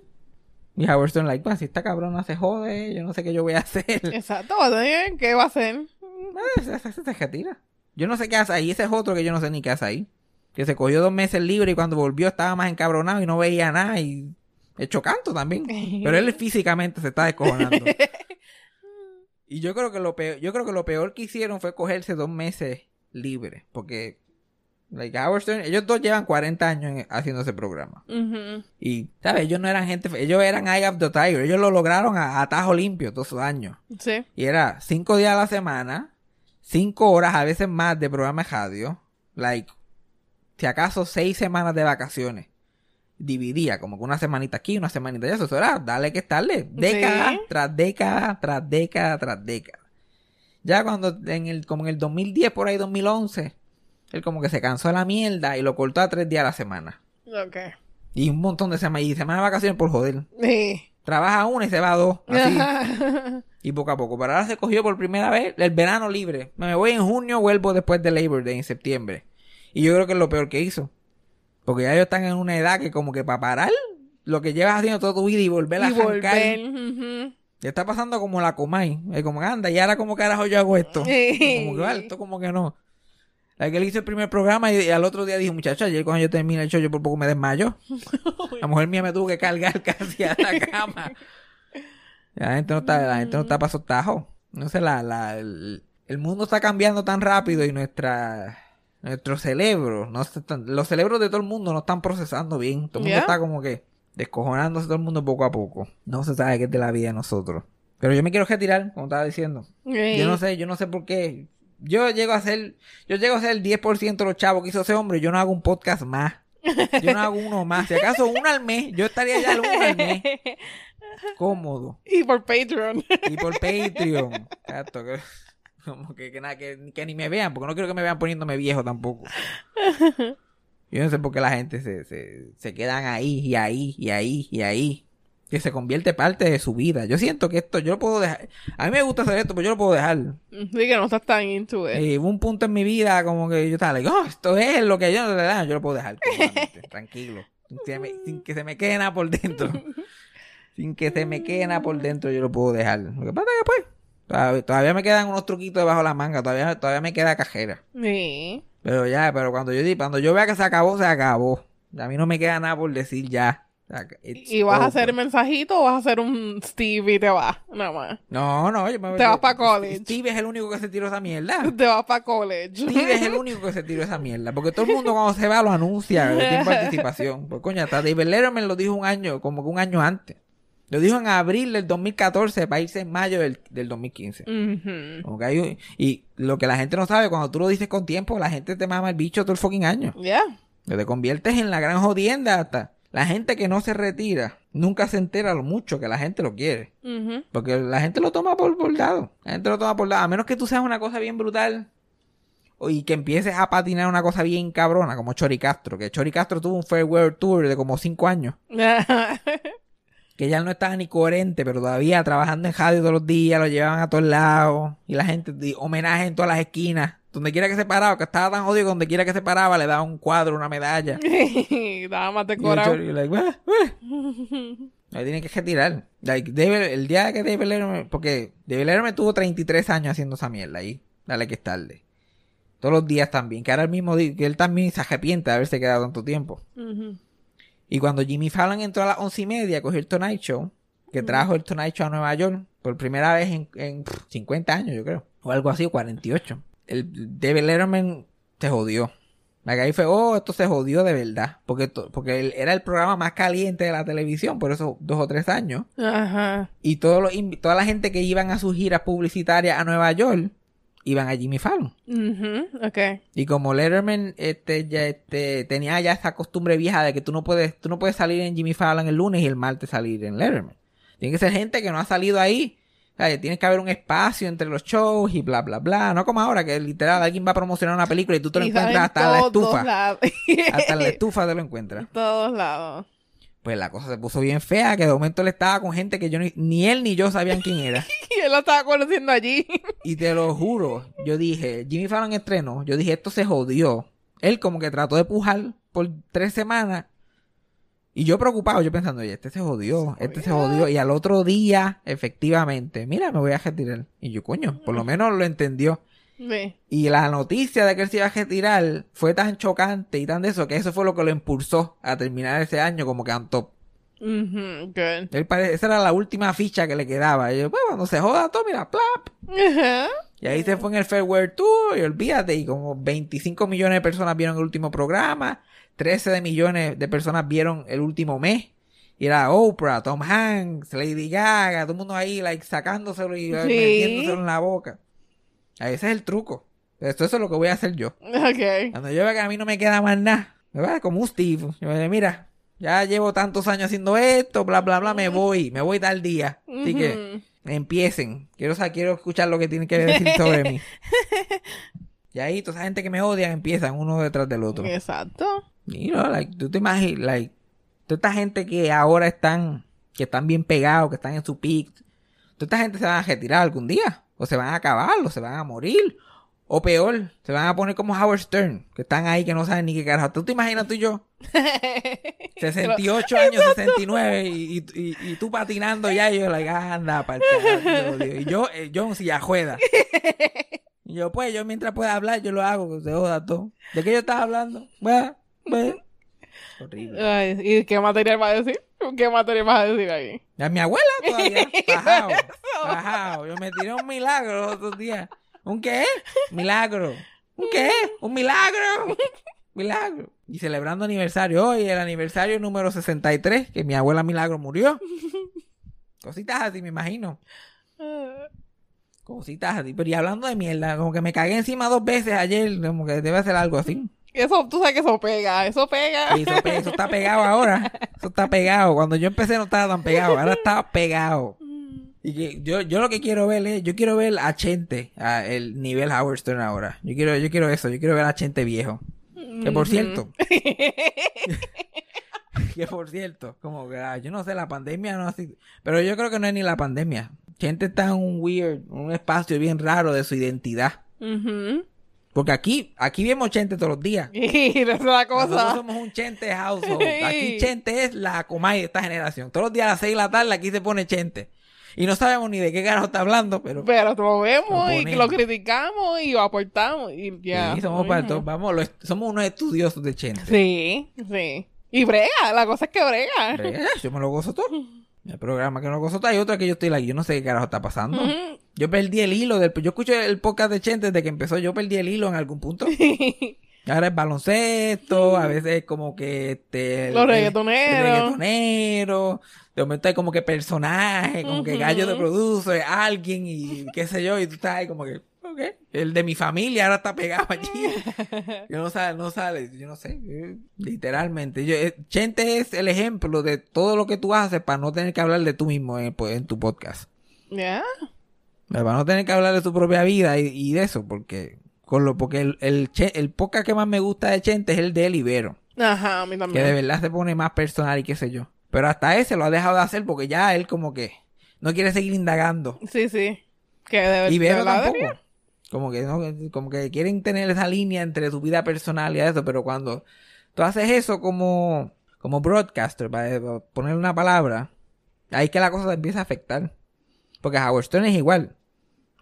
Y Howard Stern, like, "Pues, si esta cabrona se jode, yo no sé qué yo voy a hacer. [LAUGHS] Exacto, va ¿qué va a hacer? Ah, se retira. Yo no sé qué hace ahí. Ese es otro que yo no sé ni qué hace ahí. Que se cogió dos meses libre y cuando volvió estaba más encabronado y no veía nada y hecho canto también. [LAUGHS] Pero él físicamente se está descojonando. [LAUGHS] y yo creo que lo peor, yo creo que lo peor que hicieron fue cogerse dos meses libre. Porque like, Howard Stern, ellos dos llevan 40 años en- haciendo ese programa. Y, ¿sabes? Ellos no eran gente, ellos eran Eye of the Tiger. Ellos lo lograron a, a tajo limpio todos esos años. Sí. Y era cinco días a la semana, cinco horas, a veces más de programa de radio. Like, si acaso seis semanas de vacaciones. Dividía como que una semanita aquí, una semanita allá. Eso era, dale que estarle. Década Sí. tras década, tras década, tras década. Ya cuando, en el, como en el 2010, por ahí 2011, él como que se cansó de la mierda y lo cortó a tres días a la semana. Ok. Y un montón de semanas, y semanas de vacaciones por joder. Sí. Trabaja una y se va a dos. Así. [LAUGHS] Y poco a poco. Pero ahora se cogió por primera vez el verano libre. Me voy en junio, vuelvo después de Labor Day en septiembre. Y yo creo que es lo peor que hizo. Porque ya ellos están en una edad que como que para parar lo que llevas haciendo toda tu vida y volver a y volver. Ya está pasando como la Comay. Es como anda, y ahora como carajo yo hago esto. Como que vale, esto como que no. La que él hizo el primer programa y, y al otro día dijo, muchacho, ayer cuando yo terminé el show yo por poco me desmayo. [LAUGHS] La mujer mía me tuvo que cargar [LAUGHS] casi a la cama. La gente no está, la gente no está para esos tajos. No sé, la, la, el, el mundo está cambiando tan rápido y nuestra, nuestro cerebro, no están- los cerebros de todo el mundo no están procesando bien. Todo el mundo está como que descojonándose todo el mundo poco a poco. No se sabe qué es de la vida de nosotros. Pero yo me quiero retirar, como estaba diciendo. Yo no sé, yo no sé por qué. Yo llego a ser, yo llego a ser el 10% de los chavos que hizo ese hombre, yo no hago un podcast más. Yo no hago uno más. Si acaso uno al mes, yo estaría ya uno al mes. Cómodo. Y por Patreon. Y por Patreon. Exacto. Que, como que, que nada, que, que ni me vean, porque no quiero que me vean poniéndome viejo tampoco. Yo no sé por qué la gente se, se, se quedan ahí y ahí y ahí y ahí. Que se convierte parte de su vida. Yo siento que esto, yo lo puedo dejar. A mí me gusta hacer esto, pero yo lo puedo dejar. Sí, que no estás tan into it. Y hubo un punto en mi vida como que yo estaba like, oh, esto es lo que yo no le da, yo lo puedo dejar [LAUGHS] tranquilo. Sin que, me- sin que se me quede nada por dentro. [LAUGHS] sin que se me quede nada por dentro, yo lo puedo dejar. Lo que pasa es que pues, todavía, todavía me quedan unos truquitos debajo de la manga, todavía, todavía me queda cajera. Sí. Pero ya, pero cuando yo cuando yo vea que se acabó, se acabó. A mí no me queda nada por decir ya. ¿Y vas a hacer mensajito o vas a hacer un Steve y te vas? Nada más. No, no, yo me Te vas yo- pa' college. Steve es el único que se tiró esa mierda. [LAUGHS] Te vas para college. Steve es el único que se tiró esa mierda. Porque todo el mundo cuando se va lo anuncia, tiene [LAUGHS] participación. Pues coño, hasta David Letterman lo dijo un año, como que un año antes. Lo dijo en abril del 2014 para irse en mayo del, del 2015. Ujú. Como que hay un- y lo que la gente no sabe, cuando tú lo dices con tiempo, la gente te mama el bicho todo el fucking año. Ya. Te conviertes en la gran jodienda hasta. La gente que no se retira nunca se entera lo mucho que la gente lo quiere. Porque la gente lo toma por, por dado. La gente lo toma por dado. A menos que tú seas una cosa bien brutal. o- Y que empieces a patinar una cosa bien cabrona, como Chori Castro. Que Chori Castro tuvo un farewell tour de como cinco años. [LAUGHS] Que ya no estaba ni coherente, pero todavía trabajando en radio todos los días, lo llevaban a todos lados. Y la gente, di- homenaje en todas las esquinas. Donde quiera que se paraba, que estaba tan jodido donde quiera que se paraba, le daba un cuadro, una medalla. [LAUGHS] Estaba más Y decorado. Chori, like, "Ah, ah". [LAUGHS] Ahí tiene que retirar. Like, el día que David Letterman, porque David Letterman tuvo 33 años haciendo esa mierda ahí. Dale que es tarde. Todos los días también. Que ahora el mismo que él también se arrepiente de haberse quedado tanto tiempo. Ujú. Y cuando Jimmy Fallon entró a las once y media, cogió el Tonight Show, que trajo el Tonight Show a Nueva York por primera vez en, en pff, 50 años, yo creo. O algo así, o 48. El David Letterman se jodió. La que ahí fue, oh, esto se jodió de verdad. Porque, porque él era el programa más caliente de la televisión por esos dos o tres años. Ajá. Y todos los toda la gente que iban a sus giras publicitarias a Nueva York, iban a Jimmy Fallon. Ujú. Ok. Y como Letterman este, ya, este, tenía ya esa costumbre vieja de que tú no puedes, tú no puedes salir en Jimmy Fallon el lunes y el martes salir en Letterman. Tiene que ser gente que no ha salido ahí. O sea, tiene que haber un espacio entre los shows y bla, bla, bla. No como ahora que literal alguien va a promocionar una película y tú te lo Y encuentras hasta en la estufa. lados. Hasta en la [LAUGHS] estufa te lo encuentras. todos lados. Pues la cosa se puso bien fea, que de momento él estaba con gente que yo ni, ni él ni yo sabían quién era. [LAUGHS] Y él lo estaba conociendo allí. [LAUGHS] Y te lo juro, yo dije, Jimmy Fallon estrenó, yo dije, esto se jodió. Él como que trató de pujar por tres semanas. Y yo preocupado, yo pensando, oye, este se jodió, este se jodió. Y al otro día, efectivamente, mira, me voy a retirar. Y yo, coño, por lo menos lo entendió. Sí. Y la noticia de que él se iba a retirar fue tan chocante y tan de eso, que eso fue lo que lo impulsó a terminar ese año como que on top. Ujú. Good. Él pare- esa era la última ficha que le quedaba. Y yo, pues cuando se joda todo, mira, plap. Ajá. Y ahí se fue en el Farewell Tour y olvídate, y como 25 millones de personas vieron el último programa, 13 de millones de personas vieron el último mes. Y era Oprah, Tom Hanks, Lady Gaga, todo el mundo ahí like, sacándoselo y Sí. metiéndoselo en la boca. Ahí Ese es el truco. Esto eso es lo que voy a hacer yo. Ok. Cuando yo vea que a mí no me queda más nada, me voy a como un Steve. Yo me digo, mira, ya llevo tantos años haciendo esto, bla, bla, bla, me voy, me voy tal día. Así que empiecen. Quiero, sa- quiero escuchar lo que tienen que decir [LAUGHS] sobre mí. Y ahí, toda esa gente que me odia empiezan uno detrás del otro. Exacto. Y no, like, tú te imaginas, like, toda esta gente que ahora están, que están bien pegados, que están en su peak, toda esta gente se van a retirar algún día. O se van a acabar, o se van a morir. O peor, se van a poner como Howard Stern, que están ahí que no saben ni qué carajo. ¿Tú te imaginas tú y yo? [LAUGHS] 68 años, 69, y, y, y, tú patinando ya, y yo, like, anda, para Y yo, eh, yo en silla de ruedas. Y yo, pues, yo mientras pueda hablar, yo lo hago, que se joda todo. ¿De qué yo estaba hablando? Bueno, bueno. Horrible. Ay, ¿Y qué material va a decir? [LAUGHS] ¿Qué material vas a decir ahí? Ya mi abuela todavía, [LAUGHS] bajado, bajado. Yo me tiré un milagro los otros días. ¿Un qué? Milagro. ¿Un qué? ¿Un milagro? [LAUGHS] Milagro. Y celebrando aniversario hoy, el aniversario número 63, que mi abuela Milagro murió. Cositas así, me imagino. Cositas así. Pero y hablando de mierda, como que me cagué encima dos veces ayer, como que debe ser algo así. Eso, tú sabes que eso pega, eso pega. Eso, pe- eso está pegado ahora. Eso está pegado. Cuando yo empecé no estaba tan pegado. Ahora está pegado. Y que yo, yo lo que quiero ver es, yo quiero ver a Chente, a el nivel Howard Stern ahora. Yo quiero, yo quiero eso, yo quiero ver a Chente viejo. Que por cierto, [LAUGHS] [LAUGHS] que por cierto, como que ah, yo no sé, la pandemia no así. Pero yo creo que no es ni la pandemia. Gente está en un weird, un espacio bien raro de su identidad. Ujú. Porque aquí, aquí vemos Chente todos los días. [LAUGHS] Y esa es la Nosotros cosa. somos un Chente household. [LAUGHS] Aquí Chente es la comay de esta generación. Todos los días a las 6 de la tarde aquí se pone Chente. Y no sabemos ni de qué carajo está hablando, pero... Pero lo vemos Lo y lo criticamos y lo aportamos y ya. Sí, somos, para todos, vamos, los- somos unos estudiosos de Chente. Sí, sí. Y brega, la cosa es que brega. Brega, Yo me lo gozo todo. [LAUGHS] El programa que no todo. Hay otro que yo estoy like, yo no sé qué carajo está pasando. Yo perdí el hilo del... Yo escucho el podcast de Chente desde que empezó. Yo perdí el hilo en algún punto. [LAUGHS] Ahora es baloncesto, a veces es como que este... Los reggaetoneros. reggaetonero. De momento hay como que personaje, como que gallo de produce, alguien y qué sé yo. Y tú estás ahí como que... Ok. El de mi familia ahora está pegado allí. [LAUGHS] Yo no sale, no sale, yo no sé, eh, literalmente. Yo, eh, Chente es el ejemplo de todo lo que tú haces para no tener que hablar de tú mismo en, en tu podcast. Ya. Para no tener que hablar de tu propia vida y, y de eso, porque con lo porque el, el, el podcast que más me gusta de Chente es el de Libero, Ajá, a mí que de también. verdad se pone más personal y qué sé yo. Pero hasta ese lo ha dejado de hacer porque ya él como que no quiere seguir indagando. Sí, sí. Que de, Ibero verdad tampoco. debería. Como que, no, como que quieren tener esa línea entre tu vida personal y eso, pero cuando tú haces eso como, como broadcaster, para para poner una palabra, ahí es que la cosa te empieza a afectar. Porque Howard Stern es igual.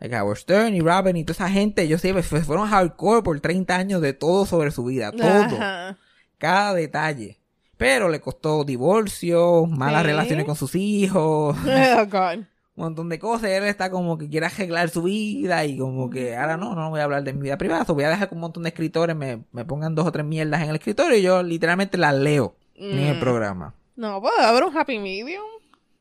Like Howard Stern y Robin y toda esa gente, ellos siempre fue- fueron hardcore por 30 años de todo sobre su vida, todo, Ajá. cada detalle. Pero le costó divorcio, malas Sí. relaciones con sus hijos, [LAUGHS] Oh, God. Un montón de cosas. Él está como que quiere arreglar su vida y como que ahora no, no voy a hablar de mi vida privada. voy a dejar que un montón de escritores me, me pongan dos o tres mierdas en el escritorio y yo literalmente las leo en el Mm. programa. No, puede haber un happy medium.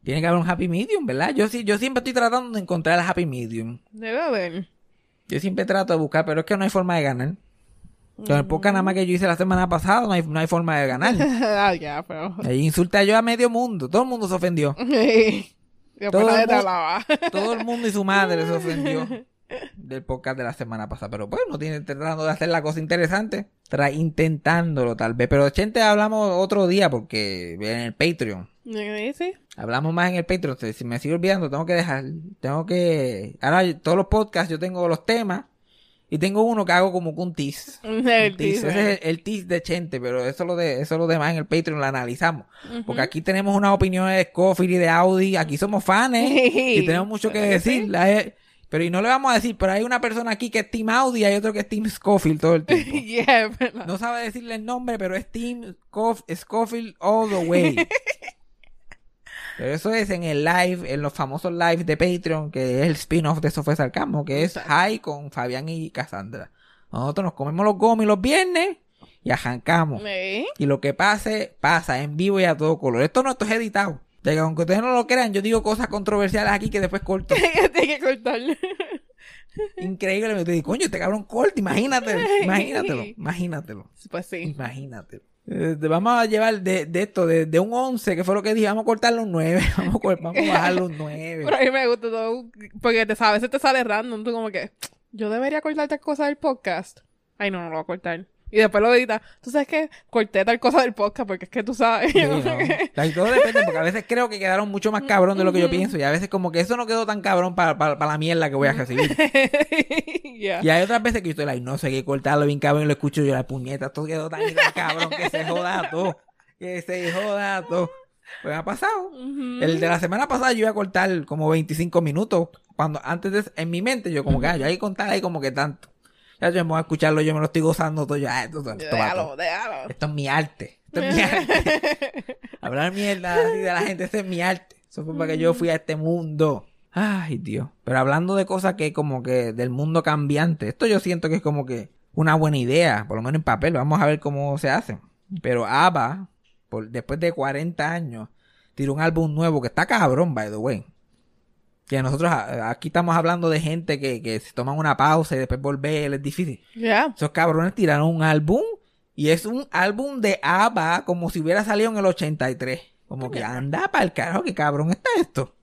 Tiene que haber un happy medium, ¿verdad? Yo sí, yo siempre estoy tratando de encontrar el happy medium. Debe haber. Yo siempre trato de buscar, pero es que no hay forma de ganar. Con el podcast nada más que yo hice la semana pasada, no hay, no hay forma de ganar. [LAUGHS] ah, ya, pero. Ahí insulta yo a medio mundo. Todo el mundo se ofendió. [LAUGHS] Después Todo nadie el te mu- hablaba. [LAUGHS] Todo el mundo y su madre se ofendió del podcast de la semana pasada. Pero pues, no tiene tratando de hacer la cosa interesante. Tra intentándolo tal vez. Pero Chente hablamos otro día porque en el Patreon. Sí. Hablamos más en el Patreon. Si me sigo olvidando, tengo que dejar. Tengo que. Ahora todos los podcasts yo tengo los temas. Y tengo uno que hago como un tease. [LAUGHS] El teaser. Ese es el, de Chente, pero eso lo de, eso lo demás en el Patreon lo analizamos. Porque aquí tenemos unas opiniones de Scofield y de Audi, aquí somos fans [LAUGHS] y tenemos mucho que ¿Verdad que decir. La pero y no le vamos a decir, pero hay una persona aquí que es Team Audi y hay otro que es Team Scofield todo el [LAUGHS] tiempo. Yeah. No sabe decirle el nombre, pero es Team Scof- Scofield all the way. Eso es en el live, en los famosos live de Patreon, que es el spin-off de Eso fue Sarcasmo, que es High con Fabián y Cassandra. Nosotros nos comemos los gomis los viernes y arrancamos. Sí. Y lo que pase, pasa en vivo y a todo color. Esto no esto es editado. De que aunque ustedes no lo crean, yo digo cosas controversiales aquí que después corto. [LAUGHS] Tiene que cortarle. Increíble. Me digo, coño, este cabrón corta, imagínate. [LAUGHS] Imagínatelo, imagínatelo. Pues sí. Imagínatelo. Eh, vamos a llevar de, de esto, de, de un 11, que fue lo que dije, vamos a cortarlo un 9. [LAUGHS] Vamos a, vamos a bajarlo un 9. Pero a mí me gusta todo. Porque te a veces te sale random. Tú como que. Yo debería cortar tal cosa del podcast. Ay, no, no lo voy a cortar. Y después lo editas. ¿Tú sabes qué? Corté tal cosa del podcast porque es que tú sabes. Sí, [LAUGHS] ¿no? que- Like, todo depende, porque a [LAUGHS] veces creo que quedaron mucho más cabrón de lo que yo pienso. Y a veces como que eso no quedó tan cabrón para, para, para la mierda que voy a recibir. [LAUGHS] Y hay otras veces que yo estoy like, no sé qué cortarlo bien cabrón y lo escucho yo la puñeta, todo quedó tan tan cabrón que se joda todo. Que se joda todo. Pues ha pasado. El de la semana pasada yo iba a cortar como 25 minutos. Cuando antes de en mi mente yo como que, ah, yo hay que contar ahí como que tanto. Ya yo me voy a escucharlo, yo me lo estoy gozando todo. Yo, ah, esto, esto, esto. Déjalo, déjalo. Esto es mi arte. Esto es mi arte. [LAUGHS] Hablar mierda así de la gente, este es mi arte. Eso fue para que yo fui a este mundo. Ay, Dios. Pero hablando de cosas que como que del mundo cambiante, esto yo siento que es como que una buena idea, por lo menos en papel. Vamos a ver cómo se hace. Pero ABBA, por, después de 40 años, tiró un álbum nuevo que está cabrón, by the way. Que nosotros a- aquí estamos hablando de gente que, que se toman una pausa y después volver, es difícil. Esos cabrones tiraron un álbum y es un álbum de ABBA como si hubiera salido en el 83. Como que anda para el carajo, que cabrón está esto.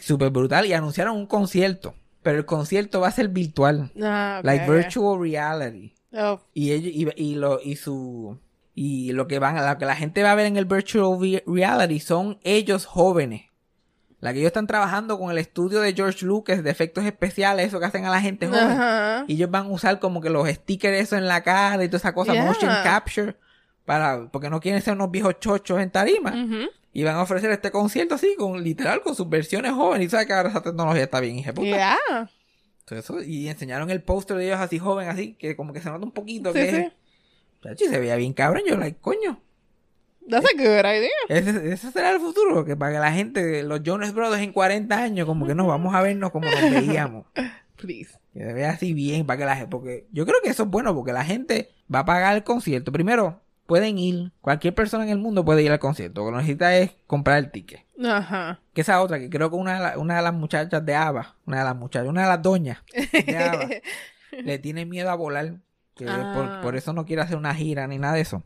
Súper brutal. Y anunciaron un concierto. Pero el concierto va a ser virtual. Ah, ok, like virtual reality. Oh, Y ellos, y, y lo, y su, Y lo que van, lo que la gente va a ver en el virtual vi- reality son ellos jóvenes. La que ellos están trabajando con el estudio de George Lucas de efectos especiales, eso que hacen a la gente joven. Ajá. Y ellos van a usar como que los stickers eso en la cara y toda esa cosa, Yeah. motion capture, para, porque no quieren ser unos viejos chochos en tarima. Y van a ofrecer este concierto así, con literal, con sus versiones jóvenes. Y sabes que ahora esa tecnología está bien, hija puta. Yeah. Todo eso, y enseñaron el póster de ellos así joven, así, que como que se nota un poquito Sí, que sí. Se veía bien cabrón, yo like, coño. That's a good idea. Ese, ese será el futuro, que para que la gente, los Jonas Brothers en 40 años, como que nos vamos a vernos como nos veíamos. [LAUGHS] Please. Que se vea así bien, para que la gente, porque yo creo que eso es bueno, porque la gente va a pagar el concierto. Primero, pueden ir, cualquier persona en el mundo puede ir al concierto, lo que necesita es comprar el ticket. Ajá. Que esa otra, que creo que una de, la- una de las muchachas de ABBA, una de las muchachas, una de las doñas de ABBA, [LAUGHS] le tiene miedo a volar. Que Ah. por, por eso no quiere hacer una gira ni nada de eso.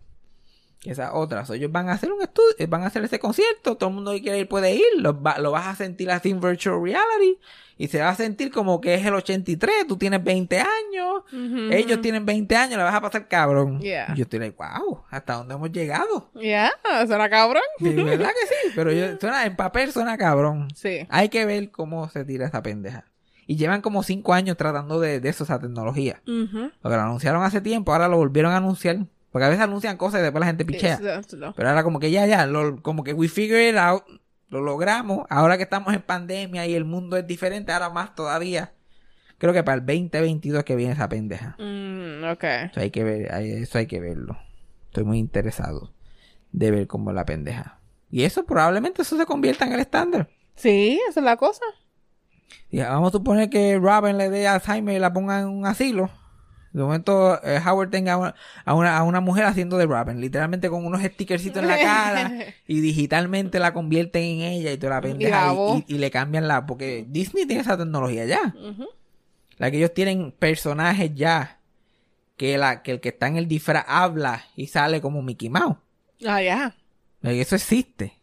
Que esa otra. So, ellos van a hacer un estudio, eh, van a hacer ese concierto, todo el mundo que quiere ir puede ir, lo, va- lo vas a sentir así en virtual reality y se va a sentir como que es el 83, tú tienes 20 años, ellos tienen 20 años, la vas a pasar cabrón. Yeah. Yo estoy like, wow, ¿hasta dónde hemos llegado? Yeah, suena cabrón. De verdad que sí, pero yo, [LAUGHS] suena, en papel suena cabrón. Sí. Hay que ver cómo se tira esa pendeja. Y llevan como 5 años tratando de, de eso, esa tecnología. Ujú. Porque lo anunciaron hace tiempo, ahora lo volvieron a anunciar. Porque a veces anuncian cosas y después la gente pichea. Exacto. Pero ahora como que ya, ya, lo- como que we figure it out, lo logramos. Ahora que estamos en pandemia y el mundo es diferente, ahora más todavía. Creo que para el 2022 que viene esa pendeja. Mm, ok. Eso hay que ver, eso hay que verlo. Estoy muy interesado de ver cómo es la pendeja. Y eso probablemente eso se convierta en el estándar. Sí, esa es la cosa. Vamos a suponer que Robin le dé Alzheimer y la ponga en un asilo. De momento eh, Howard tenga una- a, una, a una mujer haciendo de Robin, literalmente con unos stickercitos en la cara [LAUGHS] y digitalmente la convierten en ella y toda la pendeja y, voz. y- y le cambian la... Porque Disney tiene esa tecnología ya. La que ellos tienen personajes ya que, la, que el que está en el disfraz habla y sale como Mickey Mouse. Ah, ya. Eso existe.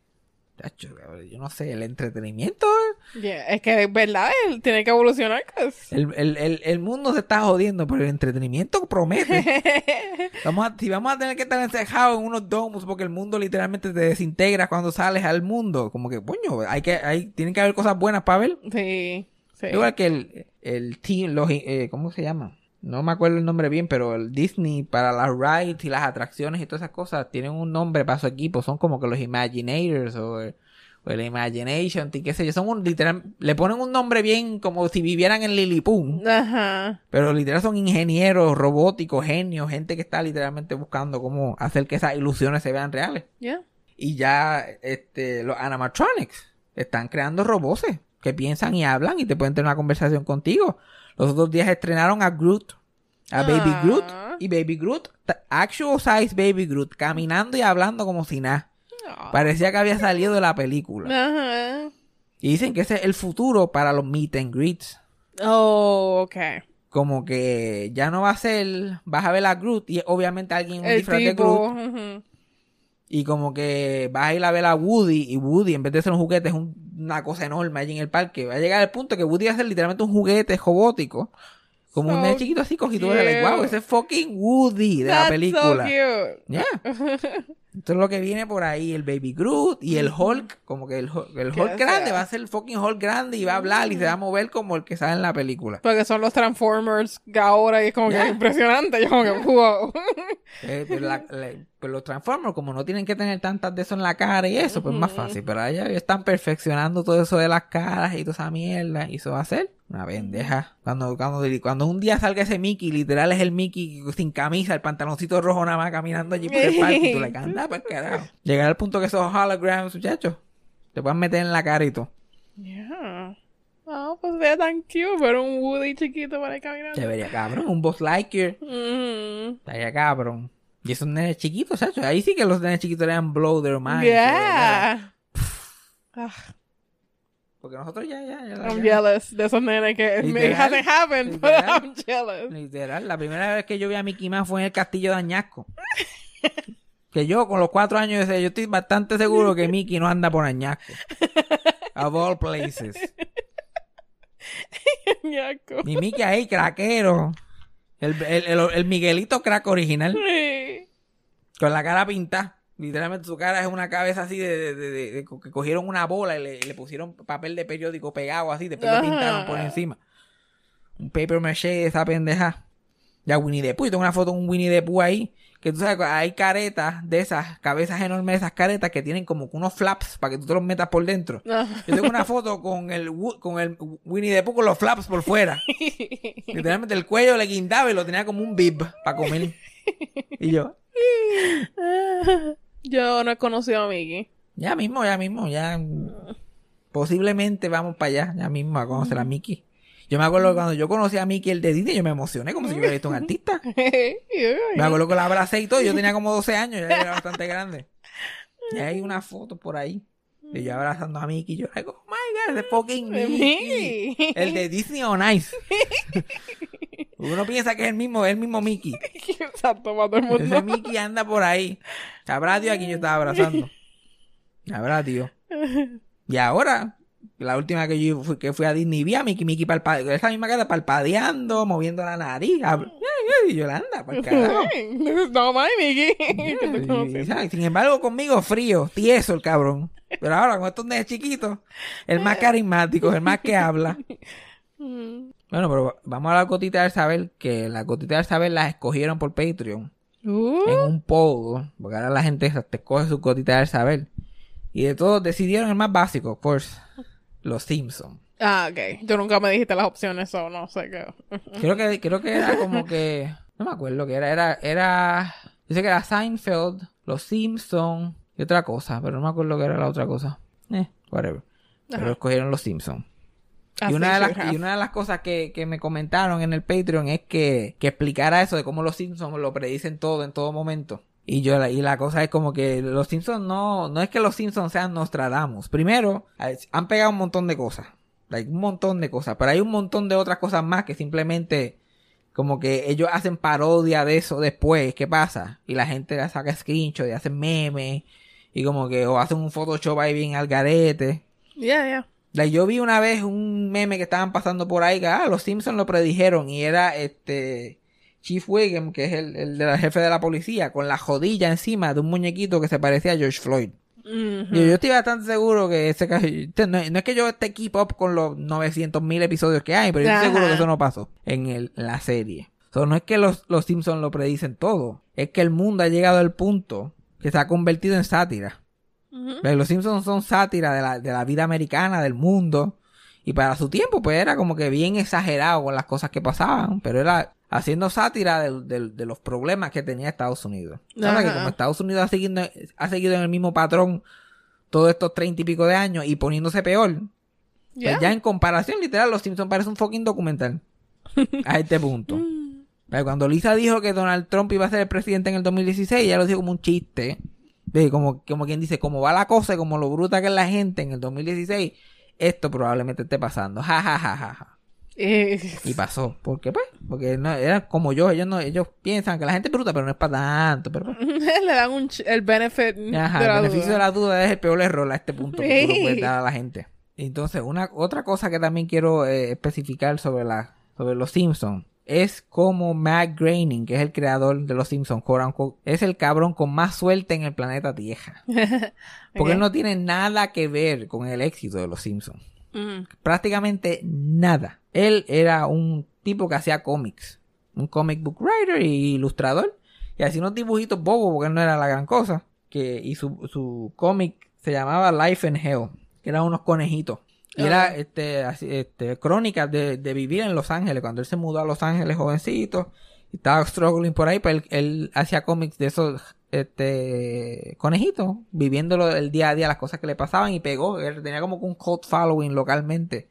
Yo no sé, el entretenimiento... Yeah, Es que es verdad, él tiene que evolucionar. 'cause- El, el, el, el mundo se está jodiendo, pero el entretenimiento promete. [LAUGHS] Vamos a, si vamos a tener que estar encerrados en unos domos porque el mundo literalmente te desintegra cuando sales al mundo, como que, coño, hay que, hay, tienen que haber cosas buenas para ver. Sí. sí. Igual que el, el team, los, eh, ¿cómo se llama? No me acuerdo el nombre bien, pero el Disney para las rides y las atracciones y todas esas cosas tienen un nombre para su equipo. Son como que los Imaginators o, el- o el Imagination, y qué sé yo. Son un, literal, le ponen un nombre bien como si vivieran en Lilliput. Ajá. Pero literal son ingenieros robóticos, genios, gente que está literalmente buscando cómo hacer que esas ilusiones se vean reales. Yeah. Y ya este, los animatronics están creando robots que piensan y hablan y te pueden tener una conversación contigo. Los otros días estrenaron a Groot, a Baby Ah. Groot, y Baby Groot, actual size Baby Groot, caminando y hablando como si nada. Parecía que había salido de la película. Ajá. Y dicen que ese es el futuro para los meet and greets. Oh, ok. Como que ya no va a ser, vas a ver a Groot y obviamente alguien en un disfraz de Groot. Y como que vas a ir a ver a Woody y Woody en vez de ser un juguete es un- una cosa enorme allí en el parque. Va a llegar al punto que Woody va a ser literalmente un juguete robótico. Como un nene chiquito así cogido. Like, wow, ese es fucking Woody de la película. so cute. [LAUGHS] Esto es lo que viene por ahí, el Baby Groot y el Hulk, como que el, Hulk- el Hulk grande sea. va a ser el fucking Hulk grande y va a hablar y se va a mover como el que sale en la película. Porque son los Transformers que ahora y es como Yeah. que impresionante. Yo como que, wow. Eh, pero, la- la- pero los Transformers, como no tienen que tener tantas de eso en la cara y eso, pues es más fácil. Pero allá están perfeccionando todo eso de las caras y toda esa mierda. Y eso va a ser una pendeja. Cuando, cuando, cuando un día salga ese Mickey, literal es el Mickey sin camisa, el pantaloncito rojo nada más caminando allí por el parque. Y tú le cantas para carajo. [LAUGHS] Llegar al punto que esos holograms, muchachos, te pueden meter en la cara y todo. Yeah. Oh, pues ve tan cute, pero un Woody chiquito para ir caminando. Se vería cabrón. Un Buzz Lightyear. Mm. Estaría cabrón. Y esos nenes chiquitos, chacho. Ahí sí que los nenes chiquitos eran blow their mind. Yeah. Ah, Porque nosotros ya, ya, ya. I'm ya- jealous de esos nenes que it Literal. hasn't happened, [LAUGHS] but Literal. I'm jealous. Literal, la primera vez que yo vi a Mickey Mouse fue en el castillo de Añasco. [LAUGHS] que yo, con los cuatro años, de- yo estoy bastante seguro que Mickey no anda por Añasco. Of all places. [LAUGHS] Ñaco. Mi Mickey ahí, craquero. El, el, el, el Miguelito crack original. Sí. Con la cara pintada. Literalmente su cara es una cabeza así de, de- de- que cogieron una bola y le, le pusieron papel de periódico pegado así, después lo pintaron por encima. Un paper maché de esa pendeja. Ya Winnie the Pooh, y tengo una foto de un Winnie the Pooh ahí, que tú sabes hay caretas de esas, cabezas enormes de esas caretas que tienen como unos flaps para que tú te los metas por dentro. Ajá. Yo tengo una foto con el, con el Winnie the Pooh con los flaps por fuera. [LAUGHS] Literalmente el cuello le guindaba y lo tenía como un bib para comer. Y yo, [LAUGHS] Yo no he conocido a Mickey. ya mismo, ya mismo, ya. Posiblemente vamos para allá, ya mismo a conocer a Mickey. Yo me acuerdo que cuando yo conocí a Mickey el de Disney, yo me emocioné como si yo hubiera visto un [LAUGHS] artista. Me acuerdo que la abracé y todo, yo tenía como 12 años, ya era bastante grande. Y hay una foto por ahí de yo abrazando a Mickey yo, like, oh my god, fucking Mickey. Mickey. El de Disney on Ice. [LAUGHS] Uno piensa que es el mismo, es el mismo Mickey. [LAUGHS] Exacto, para todo el mundo. Ese Mickey anda por ahí. Sabrá Dios a quien yo estaba abrazando. Sabrá Dios. Y ahora, la última que yo fui, que fui a Disney, vi a Mickey, Mickey palpadeando, esa misma cara palpadeando, moviendo la nariz. Y Yolanda, por carajo. No, my Mickey. Sin embargo, conmigo frío, tieso el cabrón. Pero ahora con estos nenes chiquitos, el más carismático, el más que habla. [LAUGHS] Bueno, pero vamos a la gotita del saber, que las gotitas del saber las escogieron por Patreon Uh, en un pogo, porque ahora la gente te escoge sus gotitas del saber. Y de todos decidieron el más básico, of course, los Simpsons. Ah, ok. Yo nunca me dijiste las opciones o no sé qué. Creo que, [LAUGHS] creo que era como que. No me acuerdo que era. Era. era yo sé que era Seinfeld, Los Simpsons y otra cosa, pero no me acuerdo que era la otra cosa. Eh, whatever. Pero Ajá. escogieron Los Simpsons. Y una, de las, y una de las cosas que, que me comentaron en el Patreon es que, que explicara eso de cómo los Simpsons lo predicen todo en todo momento. Y yo la- y la cosa es como que los Simpsons no, no es que los Simpsons sean Nostradamus. Primero, han pegado un montón de cosas. Like, un montón de cosas. Pero hay un montón de otras cosas más que simplemente como que ellos hacen parodia de eso después. ¿Qué pasa? Y la gente la saca screenshot y hacen memes. Y como que o hacen un Photoshop ahí bien al garete. Yeah, yeah. Like, yo vi una vez un meme que estaban pasando por ahí que ah, los Simpsons lo predijeron y era este Chief Wiggum, que es el, el de la jefe de la policía, con la jodilla encima de un muñequito que se parecía a George Floyd. Mhm. Y yo estoy bastante seguro que ese este, no, no es que yo esté keep up con los 900 mil episodios que hay, pero yo estoy Ajá. seguro que eso no pasó en, el, en la serie. So, no es que los, los Simpsons lo predicen todo, es que el mundo ha llegado al punto que se ha convertido en sátira. Los Simpsons son sátira de la, de la vida americana, del mundo. Y para su tiempo, pues era como que bien exagerado con las cosas que pasaban. Pero era haciendo sátira de, los problemas que tenía Estados Unidos. ¿Sabes? Que como Estados Unidos ha seguido, ha seguido en el mismo patrón todos estos treinta y pico de años y poniéndose peor. pues ya en comparación, literal, Los Simpsons parece un fucking documental. a este [LAUGHS] punto. Pero cuando Lisa dijo que Donald Trump iba a ser el presidente en el 2016, ella lo dijo como un chiste. De como, como quien dice, como va la cosa y como lo bruta que es la gente en el 2016, esto probablemente esté pasando. Ja, ja, ja, ja, ja. Eh, Y pasó. ¿Por qué? Pues, porque no, era como yo, ellos no, ellos piensan que la gente es bruta, pero no es para tanto. Pero pues, [LAUGHS] Le dan un el benefit Ajá, de el la beneficio duda. de la duda es el peor error a este punto que tú puedes dar a la gente. Entonces, una otra cosa que también quiero eh, especificar sobre la sobre los Simpsons es como Matt Groening, que es el creador de los Simpsons, es el cabrón con más suerte en el planeta Tierra. [LAUGHS] Porque él no tiene nada que ver con el éxito de los Simpsons. Mm. Prácticamente nada. Él era un tipo que hacía cómics. Un comic book writer y ilustrador. Y hacía unos dibujitos bobos porque él no era la gran cosa. Que, y su, su cómic se llamaba Life in Hell. Que eran unos conejitos. Y era este, así, este, crónicas de, de vivir en Los Ángeles. Cuando él se mudó a Los Ángeles jovencito. Y estaba struggling por ahí. Pero él, él hacía cómics de esos este conejitos. Viviéndolo el día a día, las cosas que le pasaban. Y pegó. Él tenía como que un cult following localmente.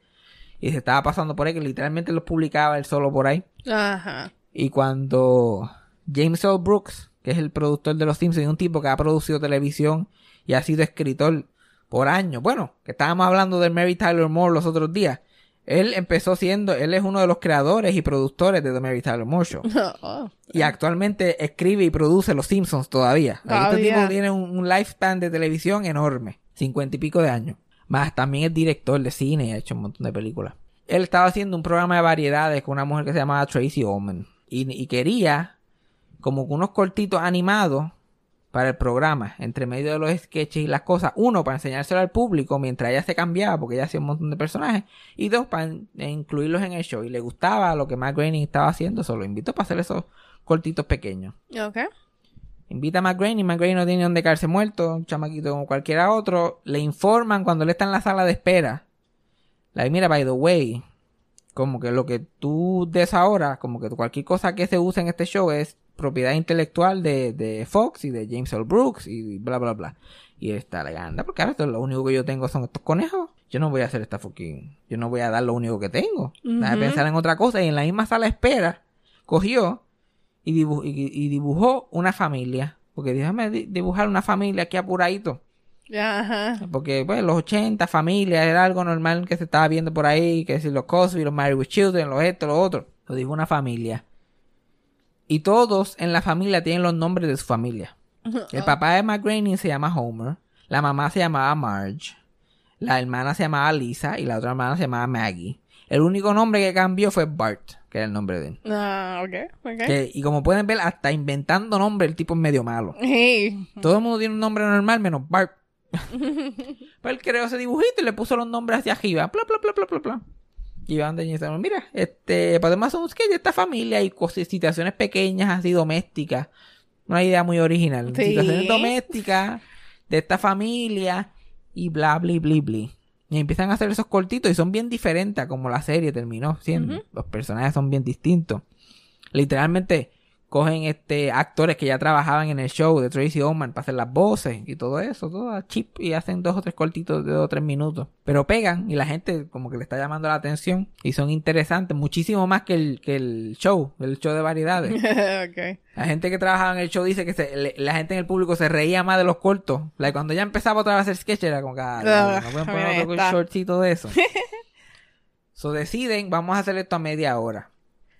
Y se estaba pasando por ahí. Que literalmente los publicaba él solo por ahí. Ajá. Y cuando James L. Brooks, que es el productor de Los Simpsons, y un tipo que ha producido televisión y ha sido escritor por años, bueno, que estábamos hablando de Mary Tyler Moore los otros días, él empezó siendo, él es uno de los creadores y productores de The Mary Tyler Moore Show. [LAUGHS] Oh. Y actualmente escribe y produce Los Simpsons todavía. Este tipo tiene un, un lifespan de televisión enorme. Cincuenta y pico de años. Más también es director de cine y ha hecho un montón de películas. Él estaba haciendo un programa de variedades con una mujer que se llamaba Tracy Ullman. Y, y quería como unos cortitos animados para el programa, entre medio de los sketches y las cosas. Uno, para enseñárselo al público mientras ella se cambiaba, porque ella hacía un montón de personajes. Y dos, para e incluirlos en el show. Y le gustaba lo que Matt Groening estaba haciendo, solo invitó para hacer esos cortitos pequeños. Ok. Invita a Matt Groening, Matt Groening no tiene donde caerse muerto, un chamaquito como cualquiera otro. Le informan cuando él está en la sala de espera. Like, mira, by the way, como que lo que tú des ahora, como que cualquier cosa que se use en este show es propiedad intelectual de, de Fox y de James L. Brooks y bla, bla, bla. Y él está, le anda, porque ahora esto, lo único que yo tengo son estos conejos. Yo no voy a hacer esta fucking, yo no voy a dar lo único que tengo. De Ujú. pensar en otra cosa. Y en la misma sala de espera, cogió y, dibu- y- y dibujó una familia. Porque déjame di- dibujar una familia aquí apuradito. Ajá. Porque, pues, los 80, familia, era algo normal que se estaba viendo por ahí. Que si los Cosby, los Married with Children, los esto, los otro. Lo dijo una familia. Y todos en la familia tienen los nombres de su familia. [LAUGHS] El papá de Groening se llama Homer. La mamá se llamaba Marge. La hermana se llamaba Lisa. Y la otra hermana se llamaba Maggie. El único nombre que cambió fue Bart, que era el nombre de él. Ah, ok, ok. Que- y como pueden ver, hasta inventando nombre, el tipo es medio malo. [LAUGHS] Sí. Todo el mundo tiene un nombre normal menos Bart. [LAUGHS] Pues él creó ese dibujito y le puso los nombres hacia arriba. Bla, bla, bla, bla, bla, bla. Y Iván de mira, este, podemos hacer un sketch de esta familia y cosas, situaciones pequeñas así domésticas. Una idea muy original. Sí. Situaciones domésticas de esta familia y bla, bla, bla, bla. Y empiezan a hacer esos cortitos y son bien diferentes a como la serie terminó siendo. Los personajes son bien distintos. Literalmente cogen este actores que ya trabajaban en el show de Tracy Ullman para hacer las voces y todo eso, todo a chip y hacen dos o tres cortitos de dos o tres minutos. Pero pegan y la gente como que le está llamando la atención y son interesantes, muchísimo más que el, que el show, el show de variedades. [LAUGHS] La gente que trabajaba en el show dice que se- le- la gente en el público se reía más de los cortos. Like, cuando ya empezaba otra vez a hacer sketch era como que ah, Ah, no pueden poner otro shortcito de eso. [LAUGHS] so deciden, vamos a hacer esto a media hora.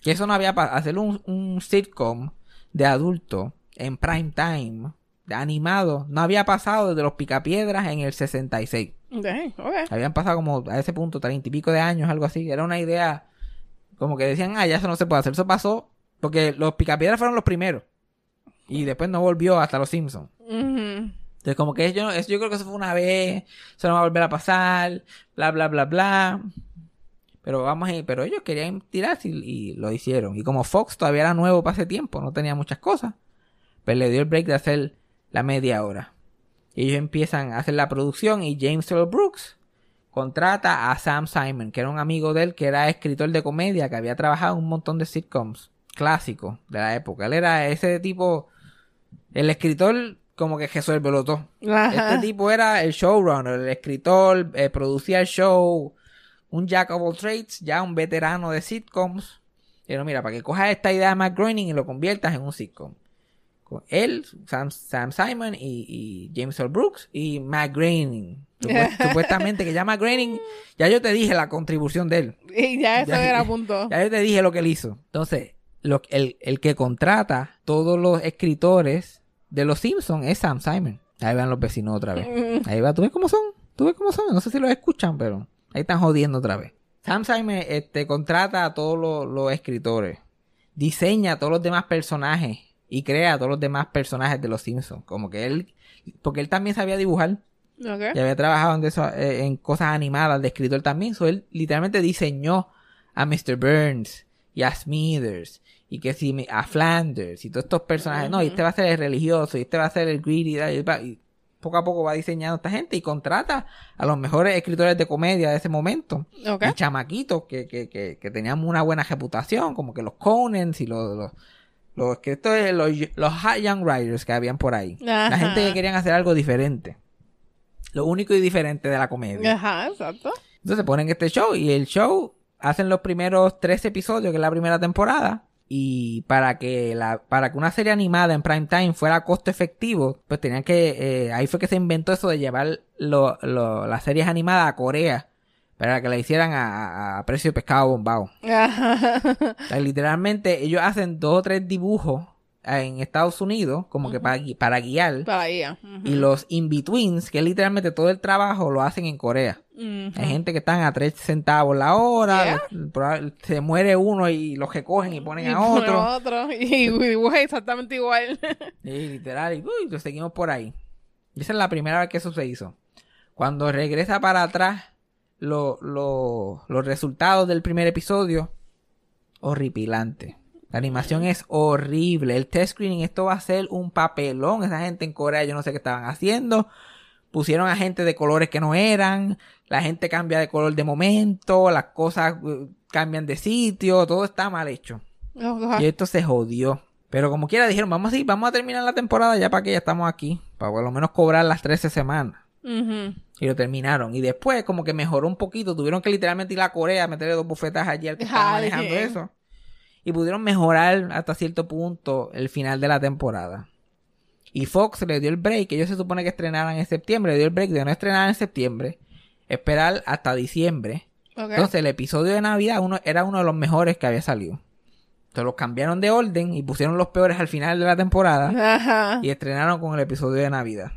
Que eso no había pasado. Hacer un, un sitcom de adulto en prime time, de animado, no había pasado desde los Picapiedras en el 66. Ok, ok. Habían pasado como a ese punto treinta y pico de años, algo así. Era una idea como que decían, ah, ya eso no se puede hacer. Eso pasó porque los Picapiedras fueron los primeros. Y después no volvió hasta los Simpsons. Entonces, como que yo, eso, yo creo que eso fue una vez, eso no va a volver a pasar, bla, bla, bla, bla. Pero vamos a ir, pero ellos querían tirarse y, y lo hicieron. Y como Fox todavía era nuevo para ese tiempo, no tenía muchas cosas, pues le dio el break de hacer la media hora. Y ellos empiezan a hacer la producción y James Earl Brooks contrata a Sam Simon, que era un amigo de él, que era escritor de comedia, que había trabajado en un montón de sitcoms clásicos de la época. Él era ese tipo, el escritor como que resuelve los dos. Este tipo era el showrunner, el escritor, eh, producía el show, un jack of all trades, ya un veterano de sitcoms. Pero mira, para que cojas esta idea de Matt Groening y lo conviertas en un sitcom. Con él, Sam, Sam Simon y, y James Earl Brooks y Matt Groening. Supu- [LAUGHS] Supuestamente que ya Matt Groening, ya yo te dije la contribución de él. Y ya eso Ya- era punto. [LAUGHS] Ya yo te dije lo que él hizo. Entonces, lo, el, el que contrata todos los escritores de los Simpsons es Sam Simon. Ahí van los vecinos otra vez. [LAUGHS] Ahí va, tú ves cómo son. Tú ves cómo son. No sé si los escuchan, pero ahí están jodiendo otra vez. Sam Simon este, contrata a todos los, los escritores. Diseña a todos los demás personajes. Y crea a todos los demás personajes de los Simpsons. Como que él. Porque él también sabía dibujar. Y había trabajado en, eso, eh, en cosas animadas de escritor también. So, él literalmente diseñó a Mr. Burns y a Smithers y que si a Flanders y todos estos personajes. No, y este va a ser el religioso y este va a ser el greedy. y y poco a poco va diseñando esta gente y contrata a los mejores escritores de comedia de ese momento. Ok. Y chamaquitos que, que, que, que tenían una buena reputación, como que los Conens y los, los, los escritores, los, los hot young writers que habían por ahí. La gente que querían hacer algo diferente. Lo único y diferente de la comedia. Ajá, exacto. Entonces ponen este show y el show hacen los primeros tres episodios, que es la primera temporada. Y para que la, para que una serie animada en prime time fuera costo efectivo, pues tenían que, eh, ahí fue que se inventó eso de llevar lo, lo- las series animadas a Corea para que la hicieran a, a- precio de pescado bombado. Ajá. O sea, literalmente ellos hacen dos o tres dibujos en Estados Unidos, como que para, gui- para guiar. Para. Y los in-betweens, que literalmente todo el trabajo lo hacen en Corea. Hay gente que están a 3 centavos la hora, Yeah. se muere uno y los recogen y ponen Y a otro. otro. [LAUGHS] Y, y exactamente igual. [LAUGHS] Sí, literal, y uy, lo seguimos por ahí. Y esa es la primera vez que eso se hizo. Cuando regresa para atrás lo- lo- los resultados del primer episodio, horripilante. La animación es horrible. El test screening, esto va a ser un papelón. Esa gente en Corea, yo no sé qué estaban haciendo. Pusieron a gente de colores que no eran. La gente cambia de color de momento. Las cosas eh, cambian de sitio. Todo está mal hecho. Y esto se jodió. Pero como quiera dijeron, vamos a, ir, vamos a terminar la temporada ya para que ya estamos aquí. Para por lo menos cobrar las 13 semanas. Y lo terminaron. Y después como que mejoró un poquito. Tuvieron que literalmente ir a Corea a meterle dos bufetas allí al que estaba manejando qué- eso. Y pudieron mejorar hasta cierto punto el final de la temporada. Y Fox le dio el break. Ellos se supone que estrenaran en septiembre. Le dio el break de no estrenar en septiembre. Esperar hasta diciembre. Entonces el episodio de Navidad uno, era uno de los mejores que había salido. Entonces los cambiaron de orden y pusieron los peores al final de la temporada Ajá. y estrenaron con el episodio de Navidad.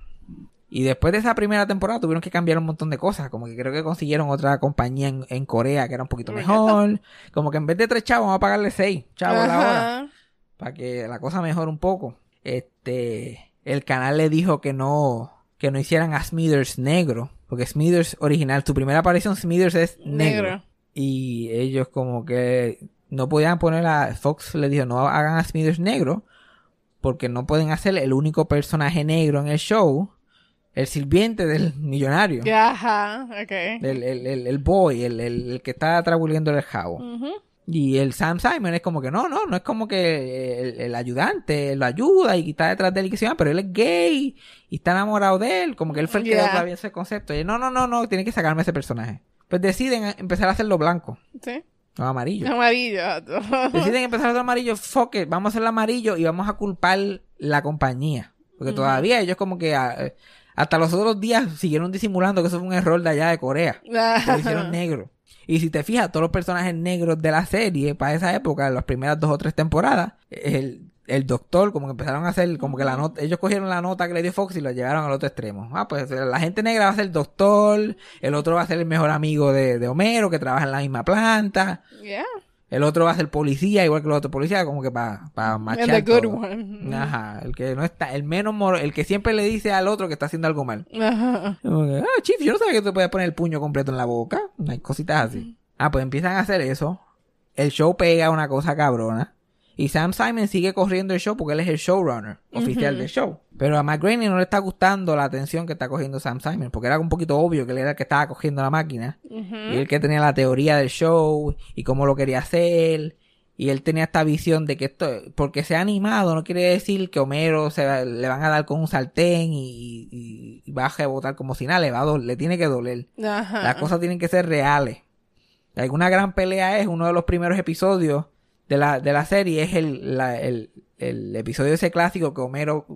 Y después de esa primera temporada tuvieron que cambiar un montón de cosas. Como que creo que consiguieron otra compañía en, en Corea que era un poquito mejor. Como que en vez de tres chavos vamos a pagarle seis chavos a la hora. Para que la cosa mejore un poco. Este, el canal le dijo que no, que no hicieran a Smithers negro. Porque Smithers original, su primera aparición Smithers es negro. Negro. Y ellos como que no podían poner a Fox le dijo no hagan a Smithers negro porque no pueden hacer el único personaje negro en el show, el sirviente del millonario, Ajá. Ok. el, el, el, el boy, el, el, que está trabuliendo el jabo. Ujú. Y el Sam Simon es como que no, no, no es como que el, el ayudante lo ayuda y está detrás de él y que se llama, pero él es gay y está enamorado de él, como que él fue el que Yeah. todavía ese concepto. Y él, no, no, no, no, tiene que sacarme ese personaje. Pues deciden empezar a hacerlo blanco, Sí. no amarillo. Amarillo. [LAUGHS] Deciden empezar a hacer amarillo, fuck it, vamos a hacerlo amarillo y vamos a culpar la compañía. Porque todavía ellos como que ah, eh, hasta los otros días siguieron disimulando que eso fue un error de allá de Corea. Que lo hicieron negro. Y si te fijas, todos los personajes negros de la serie, para esa época, en las primeras dos o tres temporadas, el, el doctor, como que empezaron a hacer, como que la nota, ellos cogieron la nota que le dio Fox y la llevaron al otro extremo. Ah, pues la gente negra va a ser el doctor, el otro va a ser el mejor amigo de, de Homero, que trabaja en la misma planta. Yeah. El otro va a ser policía, igual que los otros policías, como que para pa machar the good one. Ajá, el que no está, el menos moro, el que siempre le dice al otro que está haciendo algo mal. Ajá. Como que, ah, chief, yo no sabía que tú puedes poner el puño completo en la boca. Hay cositas así. Ah, pues empiezan a hacer eso. El show pega una cosa cabrona. Y Sam Simon sigue corriendo el show porque él es el showrunner oficial del show. Pero a Groening no le está gustando la atención que está cogiendo Sam Simon. Porque era un poquito obvio que él era el que estaba cogiendo la máquina. Y él que tenía la teoría del show y cómo lo quería hacer. Y él tenía esta visión de que esto, porque sea animado, no quiere decir que Homero se va- le van a dar con un sartén y, y, y va a rebotar como si nada, le va a doler, le tiene que doler. Las cosas tienen que ser reales. Alguna gran pelea es uno de los primeros episodios de la, de la serie, es el, la- el, el episodio ese clásico que Homero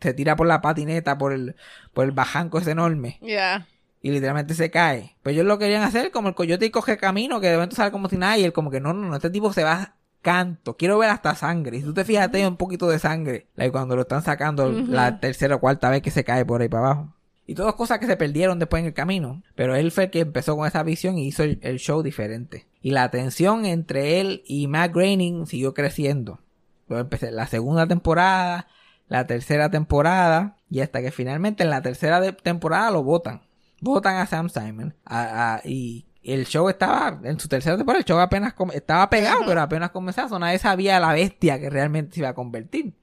se tira por la patineta, por el, por el bajanco ese enorme Yeah. y literalmente se cae. Pues ellos lo querían hacer como el coyote y coge camino, que de momento sale como si nada, y él como que no, no, no, este tipo se va canto. Quiero ver hasta sangre. Y si tú te fijas, hay un poquito de sangre. Like cuando lo están sacando la tercera o cuarta vez que se cae por ahí para abajo. Y todas cosas que se perdieron después en el camino. Pero él fue el que empezó con esa visión y hizo el, el show diferente. Y la tensión entre él y Matt Groening siguió creciendo. Luego empecé la segunda temporada, la tercera temporada, y hasta que finalmente en la tercera temporada lo votan. Votan a Sam Simon. A- a- y el show estaba, en su tercera temporada, el show apenas estaba pegado, pero apenas comenzaba. Nadie sabía la bestia que realmente se iba a convertir.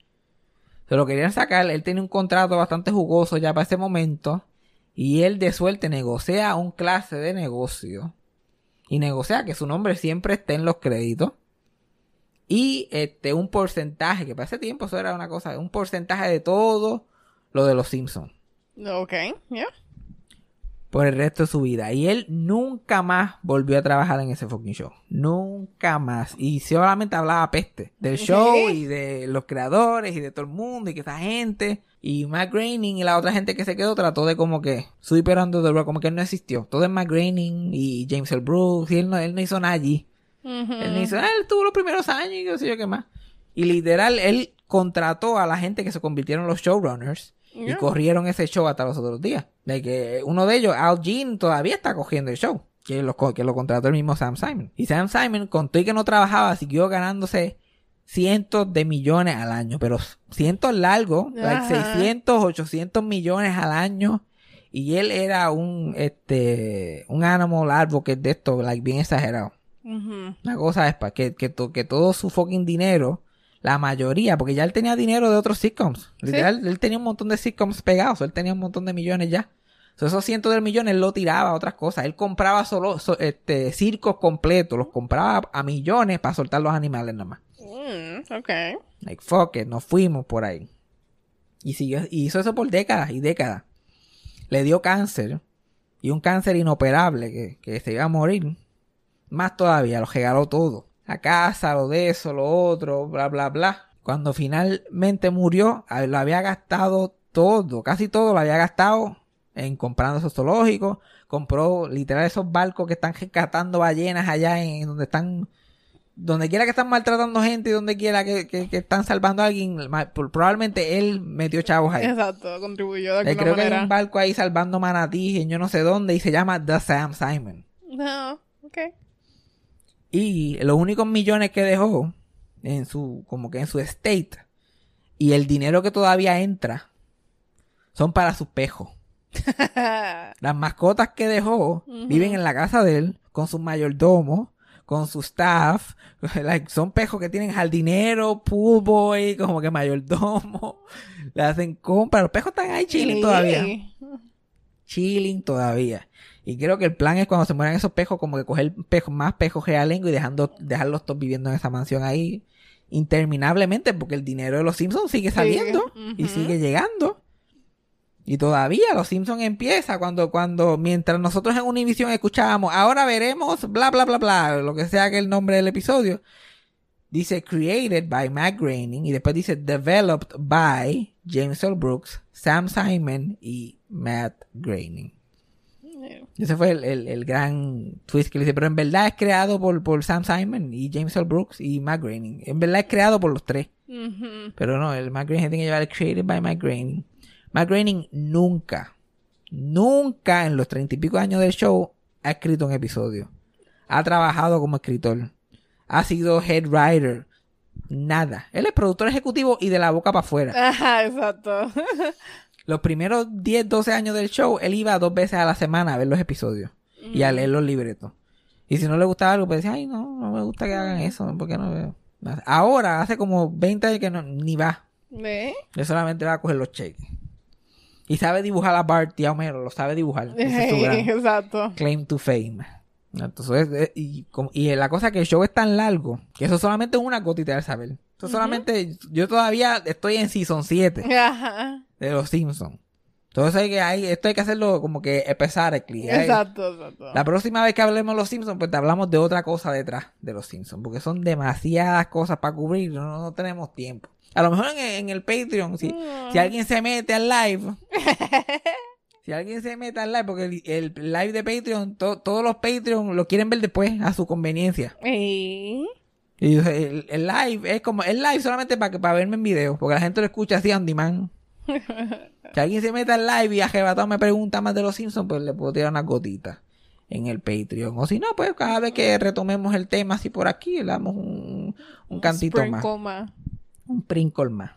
Se lo querían sacar, él tenía un contrato bastante jugoso ya para ese momento. Y él de suerte negocia un clase de negocio. Y negocia que su nombre siempre esté en los créditos. Y este un porcentaje, que para ese tiempo eso era una cosa, un porcentaje de todo lo de los Simpsons. Ok. Yeah. Por el resto de su vida. Y él nunca más volvió a trabajar en ese fucking show. Nunca más. Y solamente hablaba peste del show y de los creadores y de todo el mundo y que esa gente. Y Matt Groening y la otra gente que se quedó trató de como que sweep under the rug, como que él no existió. Todo es Matt Groening y James L. Brooks y él no, él no hizo nada allí. Él hizo, ah, él tuvo los primeros años y qué sé yo qué más. Y literal, él contrató a la gente que se convirtieron en los showrunners Y corrieron ese show hasta los otros días. De que uno de ellos, Al Jean, todavía está cogiendo el show. Que lo, que lo contrató el mismo Sam Simon. Y Sam Simon, con todo y que no trabajaba, siguió ganándose cientos de millones al año. Pero cientos largos, like Ajá. 600, 800 millones al año. Y él era un, este, un animal advocate de esto, like, bien exagerado. Ujú. Una cosa es pa- que, que, to- que todo su fucking dinero, la mayoría, porque ya él tenía dinero de otros sitcoms. Literal, él tenía un montón de sitcoms pegados, él tenía un montón de millones ya. So, esos cientos de millones él lo tiraba a otras cosas. Él compraba solo so- este, circos completos, los compraba a millones para soltar los animales nada más. Mm, ok. Like, fuck it, nos fuimos por ahí. Y, siguió, y hizo eso por décadas y décadas. Le dio cáncer. Y un cáncer inoperable que, que se iba a morir. Más todavía, lo regaló todo. La casa, lo de eso, lo otro, bla, bla, bla. Cuando finalmente murió, lo había gastado todo, casi todo lo había gastado en comprando esos zoológicos. Compró literal esos barcos que están rescatando ballenas allá en donde están donde quiera que están maltratando gente y donde quiera que, que- que están salvando a alguien, probablemente él metió chavos ahí. Exacto, contribuyó de Eh, alguna creo que hay un barco ahí salvando manatí en yo no sé dónde y se llama The Sam Simon. No, ok. Y los únicos millones que dejó en su, como que en su estate y el dinero que todavía entra son para sus pejos. [LAUGHS] Las mascotas que dejó viven en la casa de él con su mayordomo, con su staff. [LAUGHS] Like, son pejos que tienen jardinero, pool boy, como que mayordomo. [LAUGHS] Le hacen compras. Los pejos están ahí chilling todavía. Chilling todavía. Y creo que el plan es cuando se mueran esos pejos, como que coger pejos, más pejos realengo y dejando, dejarlos todos viviendo en esa mansión ahí interminablemente, porque el dinero de los Simpsons sigue saliendo y sigue llegando. Y todavía los Simpsons empieza cuando, cuando, mientras nosotros en Univision escuchábamos, ahora veremos, bla, bla, bla, bla, lo que sea que el nombre del episodio, dice created by Matt Groening y después dice developed by James L. Brooks, Sam Simon y Matt Groening. Ese fue el, el- el gran twist que le hice. Pero en verdad es creado por, por Sam Simon y James L. Brooks y Matt Groening. En verdad es creado por los tres. Pero no, el Matt Groening tiene que llevar el created by Matt Groening. Matt Groening nunca, nunca en los treinta y pico años del show ha escrito un episodio. Ha trabajado como escritor. Ha sido head writer. Nada. Él es productor ejecutivo y de la boca para afuera. Ajá, exacto. [LAUGHS] Los primeros 10, 12 años del show, él iba dos veces a la semana a ver los episodios y a leer los libretos. Y si no le gustaba algo, pues decía, ay, no, no me gusta que hagan eso, ¿por qué no veo? Ahora, hace como 20 años que no, ni va. ¿Ve? Él solamente va a coger los cheques. Y sabe dibujar a Bart y a Homero, lo sabe dibujar. [LAUGHS] Ese es su gran Exacto. claim to fame. Entonces, eh, y, y la cosa es que el show es tan largo que eso solamente es una gotita del saber. Eso solamente, yo todavía estoy en season 7 Ajá. De los Simpsons. Entonces hay que hay, esto hay que hacerlo como que episodically. ¿eh? Exacto, exacto. La próxima vez que hablemos de los Simpsons, pues te hablamos de otra cosa detrás de los Simpsons. Porque son demasiadas cosas para cubrir. No, no tenemos tiempo. A lo mejor en, en el Patreon, si, si alguien se mete al live. [LAUGHS] si alguien se mete al live, porque el, el live de Patreon, to- todos los Patreon lo quieren ver después a su conveniencia. ¿Y? Y el, el live es como, el live solamente para, que- para verme en video, porque la gente lo escucha así on demand. Si alguien se mete al live y arrebatado me pregunta más de los Simpsons, pues le puedo tirar una gotita en el Patreon. O si no, pues cada vez que retomemos el tema así por aquí, le damos un, un cantito más. Un prinkle más.